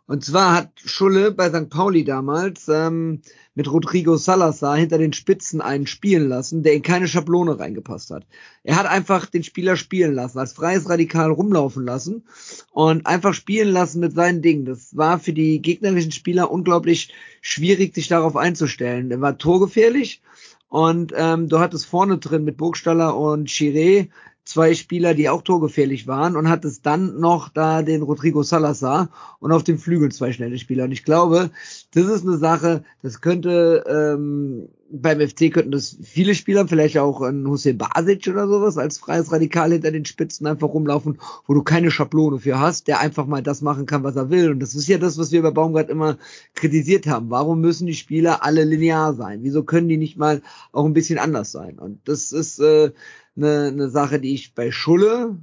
Und zwar hat Schulle bei St. Pauli damals ähm, mit Rodrigo Salazar hinter den Spitzen einen spielen lassen, der in keine Schablone reingepasst hat. Er hat einfach den Spieler spielen lassen, als freies Radikal rumlaufen lassen und einfach spielen lassen mit seinen Dingen. Das war für die gegnerischen Spieler unglaublich schwierig, sich darauf einzustellen. Er war torgefährlich und ähm, du hattest vorne drin mit Burgstaller und Chiré zwei Spieler, die auch torgefährlich waren und hattest dann noch da den Rodrigo Salazar und auf dem Flügel zwei schnelle Spieler. Und ich glaube, das ist eine Sache, das könnte ähm, beim FC könnten das viele Spieler, vielleicht auch ein Hussein Basic oder sowas, als freies Radikal hinter den Spitzen einfach rumlaufen, wo du keine Schablone für hast, der einfach mal das machen kann, was er will. Und das ist ja das, was wir bei Baumgart immer kritisiert haben. Warum müssen die Spieler alle linear sein? Wieso können die nicht mal auch ein bisschen anders sein? Und das ist äh, eine, eine Sache, die ich bei Schulle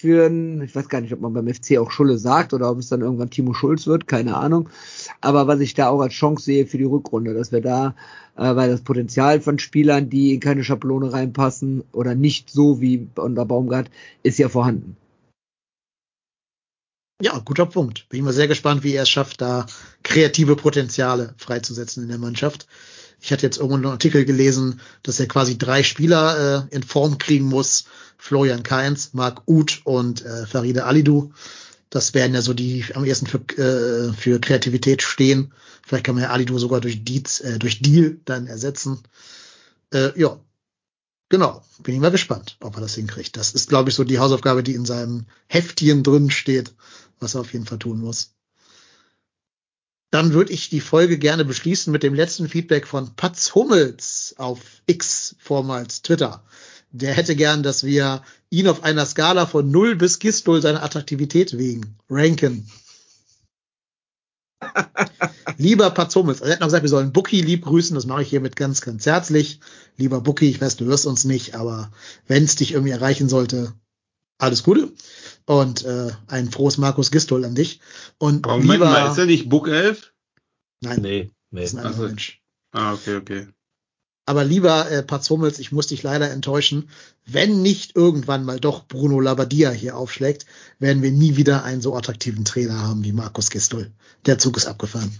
für ein, ich weiß gar nicht, ob man beim FC auch Schulle sagt oder ob es dann irgendwann Timo Schulz wird, keine Ahnung. Aber was ich da auch als Chance sehe für die Rückrunde, dass wir da, äh, weil das Potenzial von Spielern, die in keine Schablone reinpassen oder nicht so wie unter Baumgart, ist ja vorhanden. Ja, guter Punkt. Bin ich mal sehr gespannt, wie er es schafft, da kreative Potenziale freizusetzen in der Mannschaft. Ich hatte jetzt irgendwo einen Artikel gelesen, dass er quasi drei Spieler äh, in Form kriegen muss. Florian Kainz, Marc Uth und äh, Faride Alidou. Das wären ja so die am ersten für, äh, für Kreativität stehen. Vielleicht kann man ja Alidou sogar durch, Dietz, äh, durch Deal dann ersetzen. Äh, ja, genau. Bin ich mal gespannt, ob er das hinkriegt. Das ist, glaube ich, so die Hausaufgabe, die in seinem Heftchen drin steht. was er auf jeden Fall tun muss. Dann würde ich die Folge gerne beschließen mit dem letzten Feedback von Patz Hummels auf X, vormals Twitter. Der hätte gern, dass wir ihn auf einer Skala von 0 bis Gistol seine Attraktivität wegen ranken. Lieber Patz Hummels, er hat noch gesagt, wir sollen Bucky lieb grüßen, das mache ich hiermit ganz, ganz herzlich. Lieber Bucky, ich weiß, du hörst uns nicht, aber wenn es dich irgendwie erreichen sollte, alles Gute und äh, ein frohes Markus Gistol an dich. Und Aber Moment lieber, mal, ist er nicht Book 11? nein, Nee, nee. das ist ein anderer Also- Mensch. Ah, okay, okay. Aber lieber äh, Patz Hummels, ich muss dich leider enttäuschen. Wenn nicht irgendwann mal doch Bruno Labbadia hier aufschlägt, werden wir nie wieder einen so attraktiven Trainer haben wie Markus Gistol. Der Zug ist abgefahren.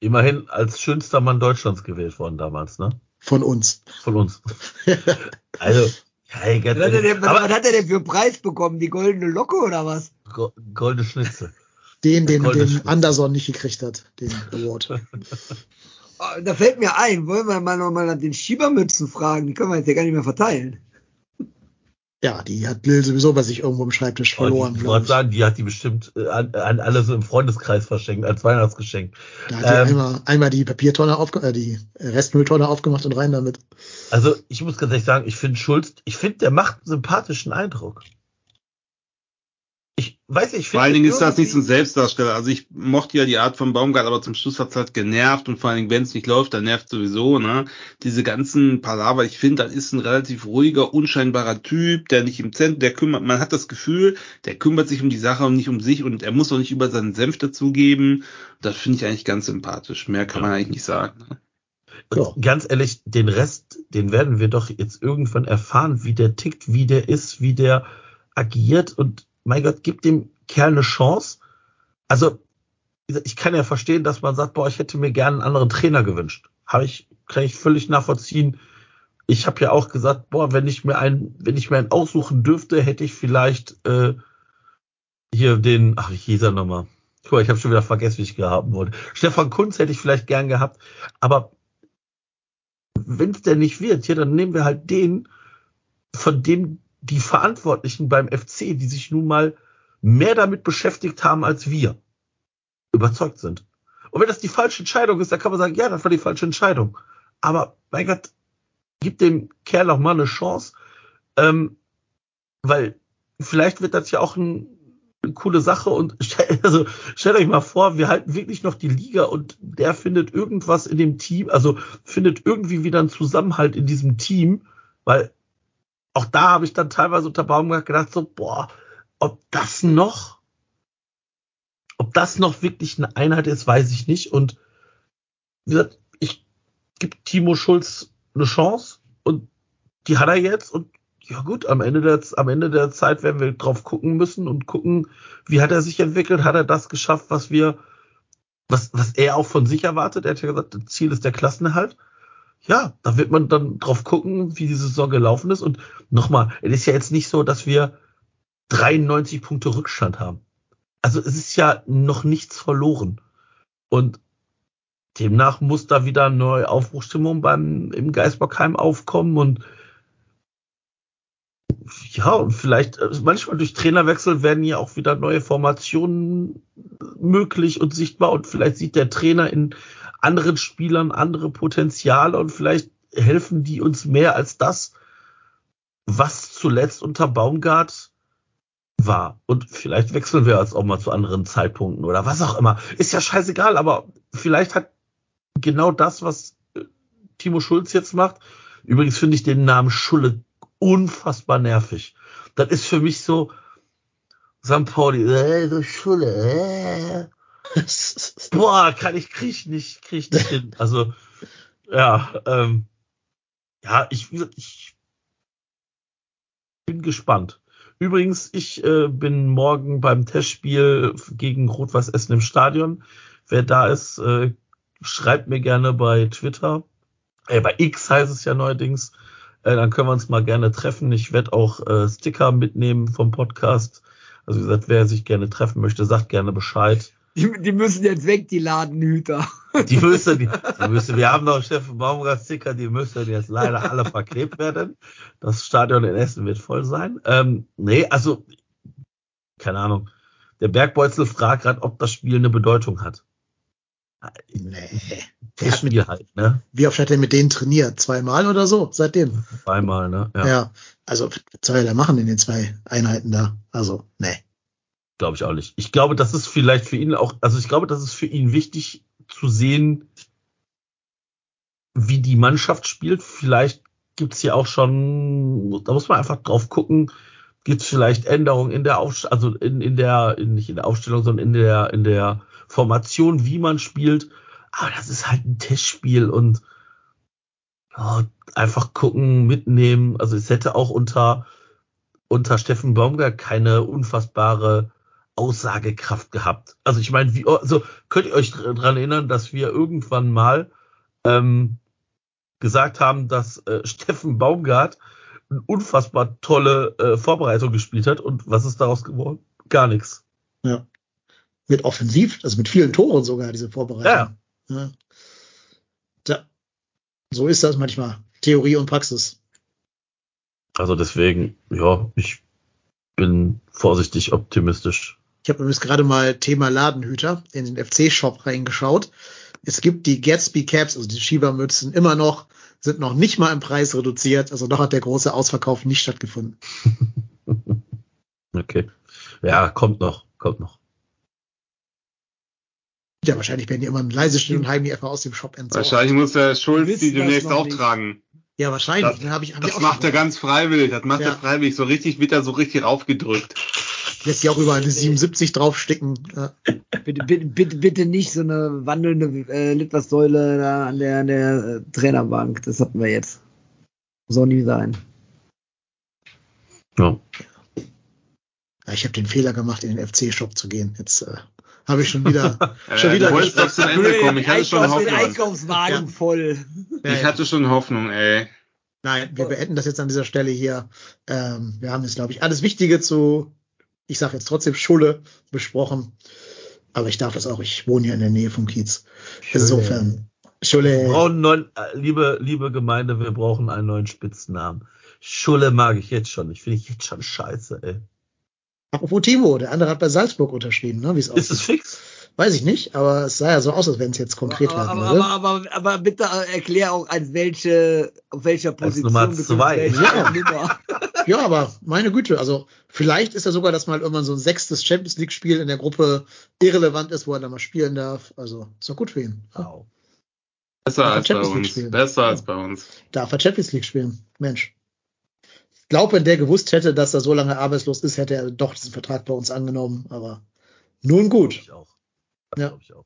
Immerhin als schönster Mann Deutschlands gewählt worden damals, ne? Von uns. Von uns. Also, ja, ey, ganz Was hat, er denn, was, aber was hat er denn für einen Preis bekommen? Die goldene Locke oder was? Go- goldene Schnitzel. Den, den, Goldene den. Anderson nicht gekriegt hat, den Award. Oh, Da fällt mir ein, wollen wir mal noch mal nach den Schiebermützen fragen? Die können wir jetzt ja gar nicht mehr verteilen. Ja, die hat Lil sowieso bei sich irgendwo im Schreibtisch verloren. Ich wollte sagen, die hat die bestimmt äh, an, an alle so im Freundeskreis verschenkt, als Weihnachtsgeschenk. Da hat die Ähm, einmal, einmal die Papiertonne aufge äh, die Restmülltonne aufgemacht und rein damit. Also, ich muss ganz ehrlich sagen, ich finde Schulz, ich finde, der macht einen sympathischen Eindruck. Ich weiß ich Vor allen Dingen ist das nicht so ein Selbstdarsteller. Also ich mochte ja die Art von Baumgart, aber zum Schluss hat's halt genervt und vor allen Dingen, wenn es nicht läuft, dann nervt sowieso, ne? Diese ganzen Palaver, ich finde, das ist ein relativ ruhiger, unscheinbarer Typ, der nicht im Zentrum, der kümmert, man hat das Gefühl, der kümmert sich um die Sache und nicht um sich und er muss auch nicht über seinen Senf dazugeben. Das finde ich eigentlich ganz sympathisch. Mehr kann man eigentlich nicht sagen. Ne? Ja. Und ganz ehrlich, den Rest, den werden wir doch jetzt irgendwann erfahren, wie der tickt, wie der ist, wie der agiert und mein Gott, gib dem Kerl eine Chance. Also, ich kann ja verstehen, dass man sagt, boah, ich hätte mir gerne einen anderen Trainer gewünscht. Habe ich, kann ich völlig nachvollziehen. Ich habe ja auch gesagt, boah, wenn ich mir einen, wenn ich mir einen aussuchen dürfte, hätte ich vielleicht äh, hier den, ach, wie hieß er nochmal? Guck mal, ich habe schon wieder vergessen, wie ich gehabt wollte. Stefan Kunz hätte ich vielleicht gern gehabt, aber wenn es denn nicht wird, ja, dann nehmen wir halt den, von dem die Verantwortlichen beim FC, die sich nun mal mehr damit beschäftigt haben als wir, überzeugt sind. Und wenn das die falsche Entscheidung ist, dann kann man sagen, ja, das war die falsche Entscheidung. Aber mein Gott, gib dem Kerl noch mal eine Chance, ähm, weil vielleicht wird das ja auch ein, eine coole Sache und stell, also stellt euch mal vor, wir halten wirklich noch die Liga und der findet irgendwas in dem Team, also findet irgendwie wieder einen Zusammenhalt in diesem Team, weil auch da habe ich dann teilweise unter Baumgart gedacht, so, boah, ob das noch, ob das noch wirklich eine Einheit ist, weiß ich nicht. Und wie gesagt, ich gebe Timo Schulz eine Chance und die hat er jetzt und ja gut, am Ende der, am Ende der Zeit werden wir drauf gucken müssen und gucken, wie hat er sich entwickelt, hat er das geschafft, was wir, was, was er auch von sich erwartet. Er hat ja gesagt, das Ziel ist der Klassenerhalt ja, da wird man dann drauf gucken, wie die Saison gelaufen ist. Und nochmal, es ist ja jetzt nicht so, dass wir 93 Punkte Rückstand haben. Also es ist ja noch nichts verloren. Und demnach muss da wieder neue Aufbruchstimmung beim, im Geisbockheim aufkommen und ja, und vielleicht, äh, manchmal durch Trainerwechsel werden ja auch wieder neue Formationen möglich und sichtbar und vielleicht sieht der Trainer in anderen Spielern andere Potenziale und vielleicht helfen die uns mehr als das, was zuletzt unter Baumgart war. Und vielleicht wechseln wir jetzt auch mal zu anderen Zeitpunkten oder was auch immer. Ist ja scheißegal, aber vielleicht hat genau das, was äh, Timo Schulz jetzt macht. Übrigens finde ich den Namen Schulle unfassbar nervig. Das ist für mich so St. Pauli, äh, so Schulle, äh. Boah, kann ich, krieg ich nicht, krieg ich nicht hin. Also, ja, ähm, ja, ich, ich bin gespannt. Übrigens, ich äh, bin morgen beim Testspiel gegen Rot-Weiß Essen im Stadion. Wer da ist, äh, schreibt mir gerne bei Twitter. Äh, bei X heißt es ja neuerdings. Äh, dann können wir uns mal gerne treffen. Ich werde auch äh, Sticker mitnehmen vom Podcast. Also wie gesagt, wer sich gerne treffen möchte, sagt gerne Bescheid. Die, die müssen jetzt weg, die Ladenhüter. Die müssen, die, die müssen, wir haben noch Steffen Baumgart Sticker, die müssen jetzt leider alle verklebt werden. Das Stadion in Essen wird voll sein. Ähm, nee, also, keine Ahnung. Der Bergbeutel fragt gerade, ob das Spiel eine Bedeutung hat. Nee. Das Der hat mit, Spiel halt, ne? wie oft hat er mit denen trainiert? Zweimal oder so seitdem? Zweimal, ne? Ja. Ja, Also, was soll er da machen in den zwei Einheiten da? Also, nee. Glaube ich auch nicht. Ich glaube, das ist vielleicht für ihn auch, also ich glaube, das ist für ihn wichtig zu sehen, wie die Mannschaft spielt. Vielleicht gibt's hier auch schon, da muss man einfach drauf gucken, gibt's vielleicht Änderungen in der Aufstellung, also in, in der, in, nicht in der Aufstellung, sondern in der, in der Formation, wie man spielt. Aber das ist halt ein Testspiel und ja, einfach gucken, mitnehmen. Also es hätte auch unter, unter Steffen Baumgart keine unfassbare Aussagekraft gehabt. Also ich meine, wie, also könnt ihr euch dran erinnern, dass wir irgendwann mal ähm, gesagt haben, dass äh, Steffen Baumgart eine unfassbar tolle äh, Vorbereitung gespielt hat und was ist daraus geworden? Gar nichts. Ja. Mit offensiv, also mit vielen Toren sogar, diese Vorbereitung. Ja. Tja, so ist das manchmal. Theorie und Praxis. Also deswegen, ja, ich bin vorsichtig optimistisch. Ich habe übrigens gerade mal Thema Ladenhüter in den FC-Shop reingeschaut. Es gibt die Gatsby Caps, also die Schiebermützen, immer noch, sind noch nicht mal im Preis reduziert. Also noch hat der große Ausverkauf nicht stattgefunden. Okay. Ja, kommt noch, kommt noch. Ja, wahrscheinlich werden die immer leise stehen und heimlich einfach aus dem Shop entsorgt. Wahrscheinlich muss der Schulz wissen die demnächst auch nicht. tragen. Ja, wahrscheinlich. Das- hab ich, hab ich Das auch macht er ganz freiwillig. Das macht Ja. er freiwillig. So richtig wird er so richtig raufgedrückt. Lässt sich auch über eine 77 draufsticken. Ja. Bitte, bitte, bitte, bitte nicht so eine wandelnde äh, Litfaßsäule da an der, an der äh, Trainerbank. Das hatten wir jetzt. Soll nie sein. Ja. Ja, ich habe den Fehler gemacht, in den FC-Shop zu gehen. Jetzt äh, habe ich schon wieder, schon Äh, wieder du doch zu Ende kommen. Ich hatte schon Hoffnung. Einkaufswagen Ja. voll. Ich hatte schon Hoffnung, ey. Nein, wir beenden das jetzt an dieser Stelle hier. Ähm, wir haben jetzt, glaube ich, alles Wichtige zu, ich sage jetzt trotzdem Schule besprochen. Aber ich darf das auch. Ich wohne hier in der Nähe vom Kiez. Insofern, Wir Schule. brauchen einen neuen, äh, liebe, liebe Gemeinde, wir brauchen einen neuen Spitznamen. Schulle mag ich jetzt schon. Ich finde ich jetzt schon scheiße, ey. Apropos Timo, der andere hat bei Salzburg unterschrieben, ne? Wie es Ist es aussieht. fix? Weiß ich nicht, aber es sah ja so aus, als wenn es jetzt konkret aber, werden aber, würde. aber, aber, aber bitte erklär auch, als welche, auf welcher Als Position. Nummer beziehungsweise zwei. Ja. Nummer. Ja, aber meine Güte, also vielleicht ist ja sogar, dass mal irgendwann so ein sechstes Champions League Spiel in der Gruppe irrelevant ist, wo er dann mal spielen darf. Also ist doch gut für ihn. Wow. Besser er als bei Champions League uns. spielen? Besser Ja. als bei uns. Darf er Champions League spielen? Mensch. Ich glaube, wenn der gewusst hätte, dass er so lange arbeitslos ist, hätte er doch diesen Vertrag bei uns angenommen. Aber nun gut. Ich auch. Das Ja. ich auch.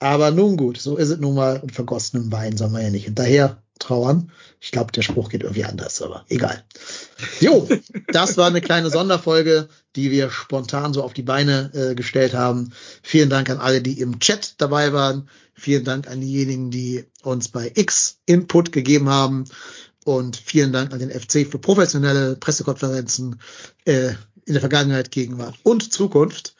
Aber nun gut, so ist es nun mal. Und vergossenem Wein soll man ja nicht hinterher trauern. Ich glaube, der Spruch geht irgendwie anders, aber egal. Jo, das war eine kleine Sonderfolge, die wir spontan so auf die Beine äh, gestellt haben. Vielen Dank an alle, die im Chat dabei waren. Vielen Dank an diejenigen, die uns bei X Input gegeben haben. Und vielen Dank an den FC für professionelle Pressekonferenzen äh, in der Vergangenheit, Gegenwart und Zukunft.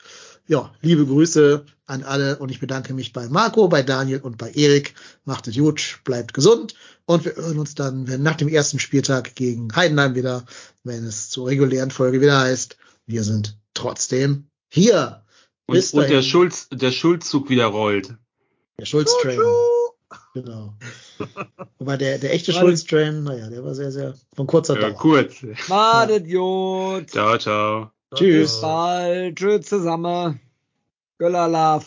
Ja, liebe Grüße an alle und ich bedanke mich bei Marco, bei Daniel und bei Erik. Macht es gut, bleibt gesund und wir hören uns dann wenn nach dem ersten Spieltag gegen Heidenheim wieder, wenn es zur regulären Folge wieder heißt, wir sind trotzdem hier. Und, Bis und der dahin. Schulz, der Schulzzug wieder rollt. Der Schulz-Train. Genau. Wobei der, der echte. Schulz-Train, naja, der war sehr, sehr von kurzer Ja, Dauer. kurz. Madet Jod. Ciao, ciao. Tschüss. Bis bald. Tschüss zusammen. Göller Love.